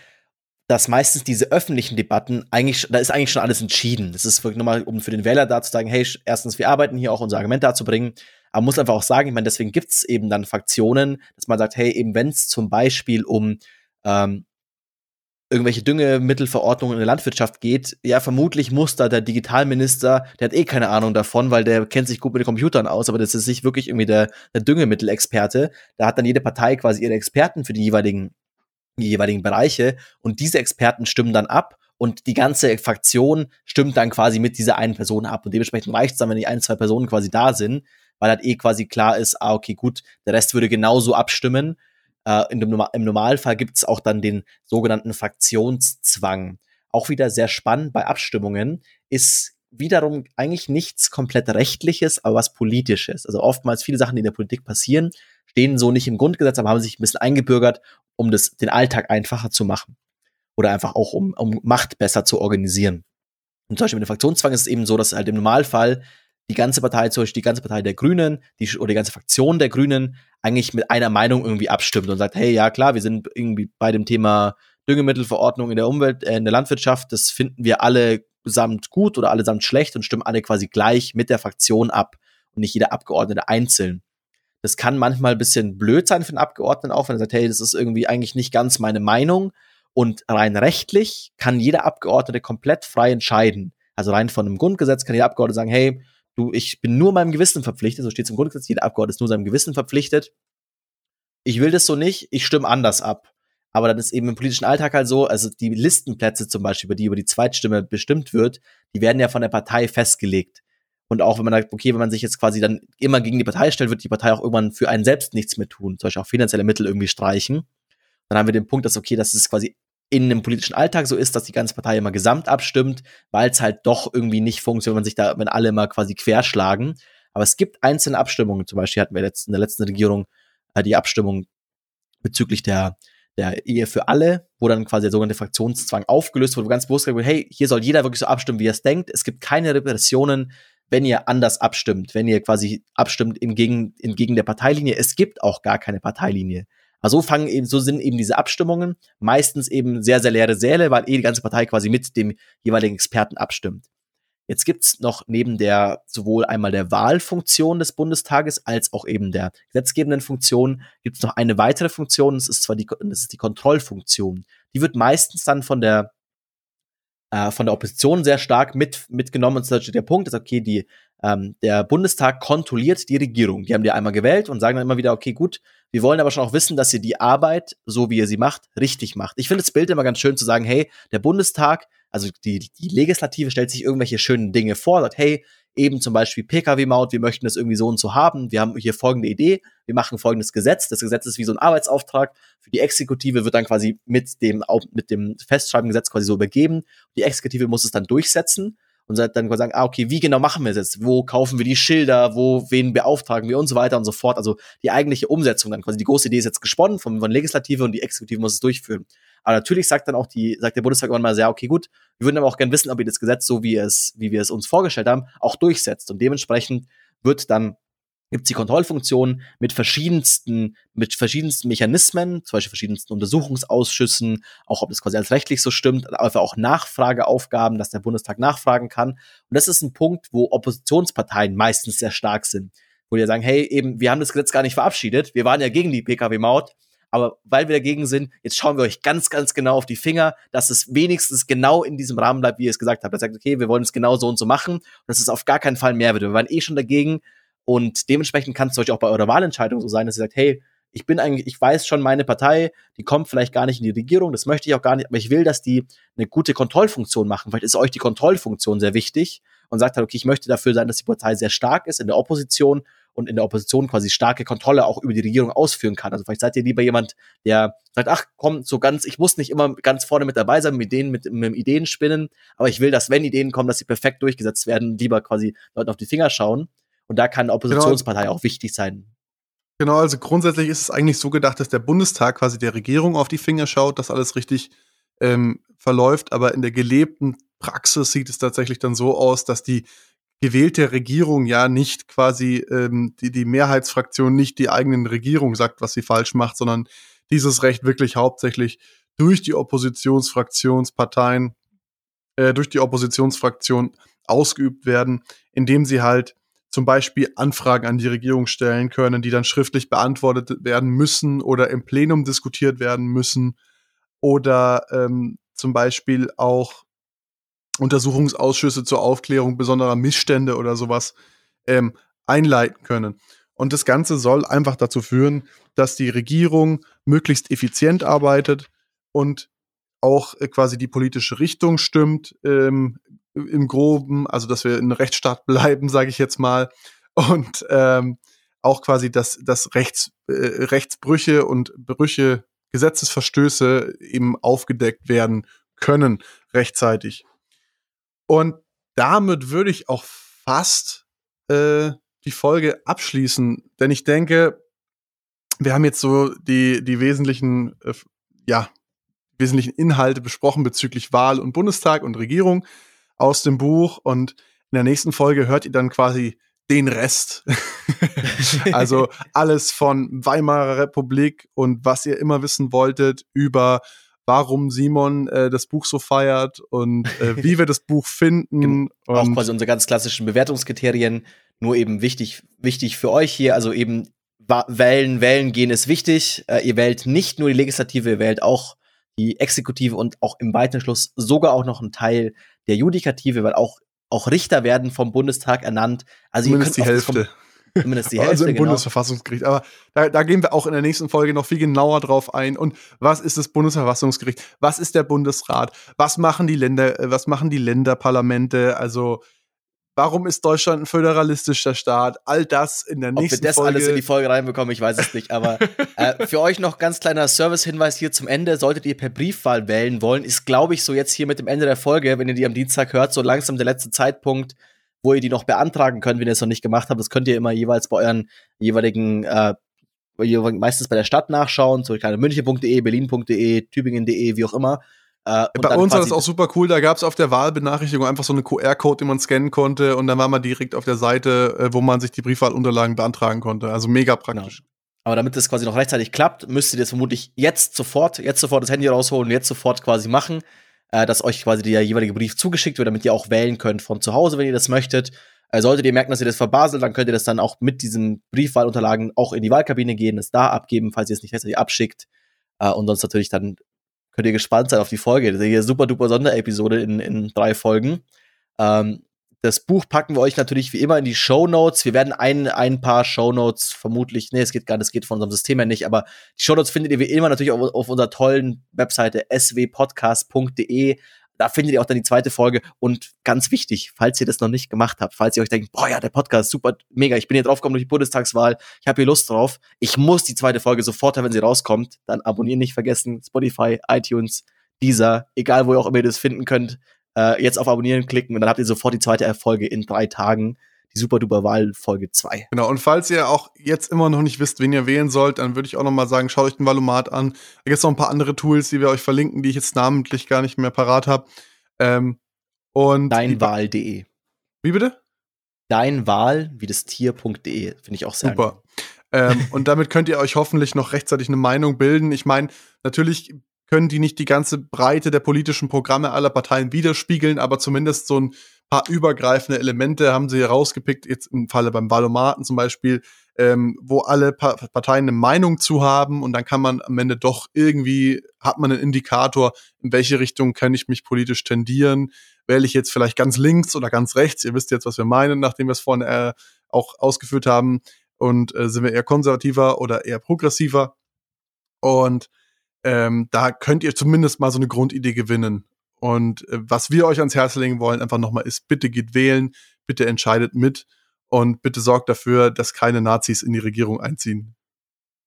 dass meistens diese öffentlichen Debatten eigentlich, da ist eigentlich schon alles entschieden. Das ist wirklich nochmal, um für den Wähler da zu sagen, hey, erstens, wir arbeiten hier auch unser Argument darzubringen, aber man muss einfach auch sagen, ich meine, deswegen gibt's eben dann Fraktionen, dass man sagt, hey, eben wenn es zum Beispiel um ähm, irgendwelche Düngemittelverordnungen in der Landwirtschaft geht, ja, vermutlich muss da der Digitalminister, der hat eh keine Ahnung davon, weil der kennt sich gut mit den Computern aus, aber das ist nicht wirklich irgendwie der, der Düngemittelexperte. Da hat dann jede Partei quasi ihre Experten für die jeweiligen, die jeweiligen Bereiche und diese Experten stimmen dann ab und die ganze Fraktion stimmt dann quasi mit dieser einen Person ab und dementsprechend reicht es dann, wenn die ein, zwei Personen quasi da sind, weil halt eh quasi klar ist, ah, okay, gut, der Rest würde genauso abstimmen äh, in dem, Im Normalfall gibt es auch dann den sogenannten Fraktionszwang. Auch wieder sehr spannend bei Abstimmungen ist wiederum eigentlich nichts komplett rechtliches, aber was politisches. Also oftmals viele Sachen, die in der Politik passieren, stehen so nicht im Grundgesetz, aber haben sich ein bisschen eingebürgert, um das, den Alltag einfacher zu machen. Oder einfach auch, um, um Macht besser zu organisieren. Und zum Beispiel mit dem Fraktionszwang ist es eben so, dass halt im Normalfall die ganze Partei, zum Beispiel die ganze Partei der Grünen, die, oder die ganze Fraktion der Grünen eigentlich mit einer Meinung irgendwie abstimmt und sagt, hey, ja klar, wir sind irgendwie bei dem Thema Düngemittelverordnung in der Umwelt, äh, in der Landwirtschaft, das finden wir alle gesamt gut oder allesamt schlecht und stimmen alle quasi gleich mit der Fraktion ab und nicht jeder Abgeordnete einzeln. Das kann manchmal ein bisschen blöd sein für einen Abgeordneten auch, wenn er sagt, hey, das ist irgendwie eigentlich nicht ganz meine Meinung. Und rein rechtlich kann jeder Abgeordnete komplett frei entscheiden. Also rein von einem Grundgesetz kann jeder Abgeordnete sagen, hey, du, ich bin nur meinem Gewissen verpflichtet, so steht es im Grundgesetz, jeder Abgeordnete ist nur seinem Gewissen verpflichtet. Ich will das so nicht, ich stimme anders ab. Aber dann ist eben im politischen Alltag halt so, also die Listenplätze zum Beispiel, über die über die Zweitstimme bestimmt wird, die werden ja von der Partei festgelegt. Und auch wenn man sagt, okay, wenn man sich jetzt quasi dann immer gegen die Partei stellt, wird die Partei auch irgendwann für einen selbst nichts mehr tun, zum Beispiel auch finanzielle Mittel irgendwie streichen. Dann haben wir den Punkt, dass okay, das ist quasi in einem politischen Alltag so ist, dass die ganze Partei immer gesamt abstimmt, weil es halt doch irgendwie nicht funktioniert, wenn sich da, wenn alle immer quasi querschlagen. Aber es gibt einzelne Abstimmungen, zum Beispiel hatten wir in der letzten Regierung äh, die Abstimmung bezüglich der, der Ehe für alle, wo dann quasi der sogenannte Fraktionszwang aufgelöst wurde, wo ganz bewusst gesagt wurde, hey, hier soll jeder wirklich so abstimmen, wie er es denkt. Es gibt keine Repressionen, wenn ihr anders abstimmt, wenn ihr quasi abstimmt entgegen, entgegen der Parteilinie. Es gibt auch gar keine Parteilinie. Aber so fangen eben, so sind eben diese Abstimmungen meistens eben sehr, sehr leere Säle, weil eh die ganze Partei quasi mit dem jeweiligen Experten abstimmt. Jetzt gibt's noch neben der sowohl einmal der Wahlfunktion des Bundestages als auch eben der gesetzgebenden Funktion gibt's noch eine weitere Funktion. Das ist zwar die, das ist die Kontrollfunktion. Die wird meistens dann von der äh, von der Opposition sehr stark mit mitgenommen. Und zum Beispiel der Punkt ist okay, die ähm, der Bundestag kontrolliert die Regierung. Die haben die einmal gewählt und sagen dann immer wieder, okay, gut, wir wollen aber schon auch wissen, dass ihr die Arbeit, so wie ihr sie macht, richtig macht. Ich finde das Bild immer ganz schön zu sagen, hey, der Bundestag, also die, die Legislative stellt sich irgendwelche schönen Dinge vor, sagt, hey, eben zum Beispiel Pkw-Maut, wir möchten das irgendwie so und so haben, wir haben hier folgende Idee, wir machen folgendes Gesetz, das Gesetz ist wie so ein Arbeitsauftrag, für die Exekutive wird dann quasi mit dem, mit dem Festschreibengesetz quasi so übergeben, die Exekutive muss es dann durchsetzen und dann sagen, ah, okay, wie genau machen wir es jetzt? Wo kaufen wir die Schilder? Wo, wen beauftragen wir und so weiter und so fort. Also die eigentliche Umsetzung dann quasi. Die große Idee ist jetzt gesponnen von, von Legislative und die Exekutive muss es durchführen. Aber natürlich sagt dann auch die, sagt der Bundestag irgendwann mal, ja, okay, gut, wir würden aber auch gerne wissen, ob ihr das Gesetz, so wie es, wie wir es uns vorgestellt haben, auch durchsetzt. Und dementsprechend wird dann gibt es die Kontrollfunktion mit verschiedensten, mit verschiedensten Mechanismen, zum Beispiel verschiedensten Untersuchungsausschüssen, auch ob das quasi als rechtlich so stimmt, aber auch Nachfrageaufgaben, dass der Bundestag nachfragen kann. Und das ist ein Punkt, wo Oppositionsparteien meistens sehr stark sind, wo die sagen, hey, eben, wir haben das Gesetz gar nicht verabschiedet, wir waren ja gegen die Pkw-Maut, aber weil wir dagegen sind, jetzt schauen wir euch ganz, ganz genau auf die Finger, dass es wenigstens genau in diesem Rahmen bleibt, wie ihr es gesagt habt. Er sagt, okay, wir wollen es genau so und so machen und dass es auf gar keinen Fall mehr wird. Wir waren eh schon dagegen, und dementsprechend kann es euch auch bei eurer Wahlentscheidung so sein, dass ihr sagt, hey, ich bin eigentlich, ich weiß schon, meine Partei, die kommt vielleicht gar nicht in die Regierung, das möchte ich auch gar nicht, aber ich will, dass die eine gute Kontrollfunktion machen. Vielleicht ist euch die Kontrollfunktion sehr wichtig und sagt halt, okay, ich möchte dafür sein, dass die Partei sehr stark ist in der Opposition und in der Opposition quasi starke Kontrolle auch über die Regierung ausführen kann. Also vielleicht seid ihr lieber jemand, der sagt, ach komm, so ganz, ich muss nicht immer ganz vorne mit dabei sein, mit Ideen, mit, mit Ideen spinnen, aber ich will, dass wenn Ideen kommen, dass sie perfekt durchgesetzt werden, lieber quasi Leuten auf die Finger schauen. Und da kann eine Oppositionspartei genau. auch wichtig sein. Genau, also grundsätzlich ist es eigentlich so gedacht, dass der Bundestag quasi der Regierung auf die Finger schaut, dass alles richtig ähm, verläuft, aber in der gelebten Praxis sieht es tatsächlich dann so aus, dass die gewählte Regierung ja nicht quasi ähm, die, die Mehrheitsfraktion nicht die eigenen Regierung sagt, was sie falsch macht, sondern dieses Recht wirklich hauptsächlich durch die Oppositionsfraktionsparteien, äh, durch die Oppositionsfraktion ausgeübt werden, indem sie halt zum Beispiel Anfragen an die Regierung stellen können, die dann schriftlich beantwortet werden müssen oder im Plenum diskutiert werden müssen oder ähm, zum Beispiel auch Untersuchungsausschüsse zur Aufklärung besonderer Missstände oder sowas ähm, einleiten können. Und das Ganze soll einfach dazu führen, dass die Regierung möglichst effizient arbeitet und auch äh, quasi die politische Richtung stimmt, ähm, im Groben, also dass wir in Rechtsstaat [laughs] bleiben, sage ich jetzt mal, und ähm, auch quasi, dass, dass Rechts, äh, Rechtsbrüche und Brüche, Gesetzesverstöße eben aufgedeckt werden können rechtzeitig. Und damit würde ich auch fast äh, die Folge abschließen, denn ich denke, wir haben jetzt so die, die wesentlichen, äh, ja, wesentlichen Inhalte besprochen bezüglich Wahl und Bundestag und Regierung aus dem Buch und in der nächsten Folge hört ihr dann quasi den Rest. [laughs] also alles von Weimarer Republik und was ihr immer wissen wolltet über warum Simon äh, das Buch so feiert und äh, wie wir das Buch finden. Genau. Auch quasi unsere ganz klassischen Bewertungskriterien. Nur eben wichtig, wichtig für euch hier, also eben wählen, wählen gehen ist wichtig. Äh, ihr wählt nicht nur die Legislative, ihr wählt auch die Exekutive und auch im weiteren Schluss sogar auch noch ein Teil der Judikative, weil auch, auch Richter werden vom Bundestag ernannt. Also zumindest die Hälfte. Zumindest die Hälfte. Also im genau. Bundesverfassungsgericht. Aber da, da gehen wir auch in der nächsten Folge noch viel genauer drauf ein. Und was ist das Bundesverfassungsgericht? Was ist der Bundesrat? Was machen die Länder, äh, was machen die Länderparlamente? Also Warum ist Deutschland ein föderalistischer Staat? All das in der nächsten Folge. Ob wir das Folge. alles in die Folge reinbekommen, ich weiß es nicht. Aber [laughs] äh, für euch noch ganz kleiner Service-Hinweis hier zum Ende. Solltet ihr per Briefwahl wählen wollen, ist, glaube ich, so jetzt hier mit dem Ende der Folge, wenn ihr die am Dienstag hört, so langsam der letzte Zeitpunkt, wo ihr die noch beantragen könnt, wenn ihr es noch nicht gemacht habt. Das könnt ihr immer jeweils bei euren jeweiligen, äh, meistens bei der Stadt nachschauen, so kleine münchen.de, berlin.de, tübingen.de, wie auch immer. Äh, Bei uns war das auch super cool. Da gab es auf der Wahlbenachrichtigung einfach so eine QR-Code, den man scannen konnte und dann war man direkt auf der Seite, äh, wo man sich die Briefwahlunterlagen beantragen konnte. Also mega praktisch. Genau. Aber damit das quasi noch rechtzeitig klappt, müsst ihr das vermutlich jetzt sofort, jetzt sofort das Handy rausholen und jetzt sofort quasi machen, äh, dass euch quasi der jeweilige Brief zugeschickt wird, damit ihr auch wählen könnt von zu Hause, wenn ihr das möchtet. Äh, solltet ihr merken, dass ihr das verbaselt, dann könnt ihr das dann auch mit diesen Briefwahlunterlagen auch in die Wahlkabine gehen, es da abgeben, falls ihr es nicht rechtzeitig abschickt. Äh, und sonst natürlich dann könnt ihr gespannt sein auf die Folge. Das ist hier super duper Sonderepisode in, in drei Folgen. Ähm, das Buch packen wir euch natürlich wie immer in die Show Notes. Wir werden ein, ein paar Show Notes vermutlich, nee, es geht gar nicht, es geht von unserem System her nicht, aber die Show Notes findet ihr wie immer natürlich auf, auf unserer tollen Webseite swpodcast.de. Da findet ihr auch dann die zweite Folge. Und ganz wichtig, falls ihr das noch nicht gemacht habt, falls ihr euch denkt, boah, ja, der Podcast, super, mega, ich bin hier drauf gekommen durch die Bundestagswahl, ich habe hier Lust drauf, ich muss die zweite Folge sofort haben, wenn sie rauskommt, dann abonnieren nicht vergessen, Spotify, iTunes, dieser, egal wo ihr auch immer ihr das finden könnt, äh, jetzt auf Abonnieren klicken und dann habt ihr sofort die zweite Folge in drei Tagen. Die Super Duper Wahl Folge 2. Genau, und falls ihr auch jetzt immer noch nicht wisst, wen ihr wählen sollt, dann würde ich auch noch mal sagen, schaut euch den Valomat an. Da gibt es noch ein paar andere Tools, die wir euch verlinken, die ich jetzt namentlich gar nicht mehr parat habe. Ähm, und Deinwahl.de. Wie bitte? Deinwahl, wie das Tier.de, finde ich auch sehr Super. Ähm, und damit könnt ihr euch hoffentlich noch rechtzeitig eine Meinung bilden. Ich meine, natürlich können die nicht die ganze Breite der politischen Programme aller Parteien widerspiegeln, aber zumindest so ein paar übergreifende Elemente haben sie herausgepickt, jetzt im Falle beim Valomaten zum Beispiel, ähm, wo alle pa Parteien eine Meinung zu haben und dann kann man am Ende doch irgendwie, hat man einen Indikator, in welche Richtung kann ich mich politisch tendieren, wähle ich jetzt vielleicht ganz links oder ganz rechts, ihr wisst jetzt, was wir meinen, nachdem wir es vorhin äh, auch ausgeführt haben. Und äh, sind wir eher konservativer oder eher progressiver? Und ähm, da könnt ihr zumindest mal so eine Grundidee gewinnen. Und äh, was wir euch ans Herz legen wollen, einfach nochmal ist, bitte geht wählen, bitte entscheidet mit und bitte sorgt dafür, dass keine Nazis in die Regierung einziehen.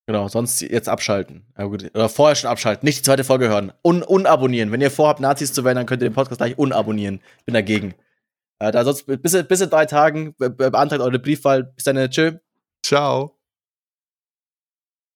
Genau, sonst jetzt abschalten. Oder vorher schon abschalten, nicht die zweite Folge hören. Un unabonnieren. Wenn ihr vorhabt, Nazis zu werden, dann könnt ihr den Podcast gleich unabonnieren. Bin dagegen. Äh, da sonst bis, bis in drei Tagen be beantragt eure Briefwahl. Bis dann, tschö. Ciao.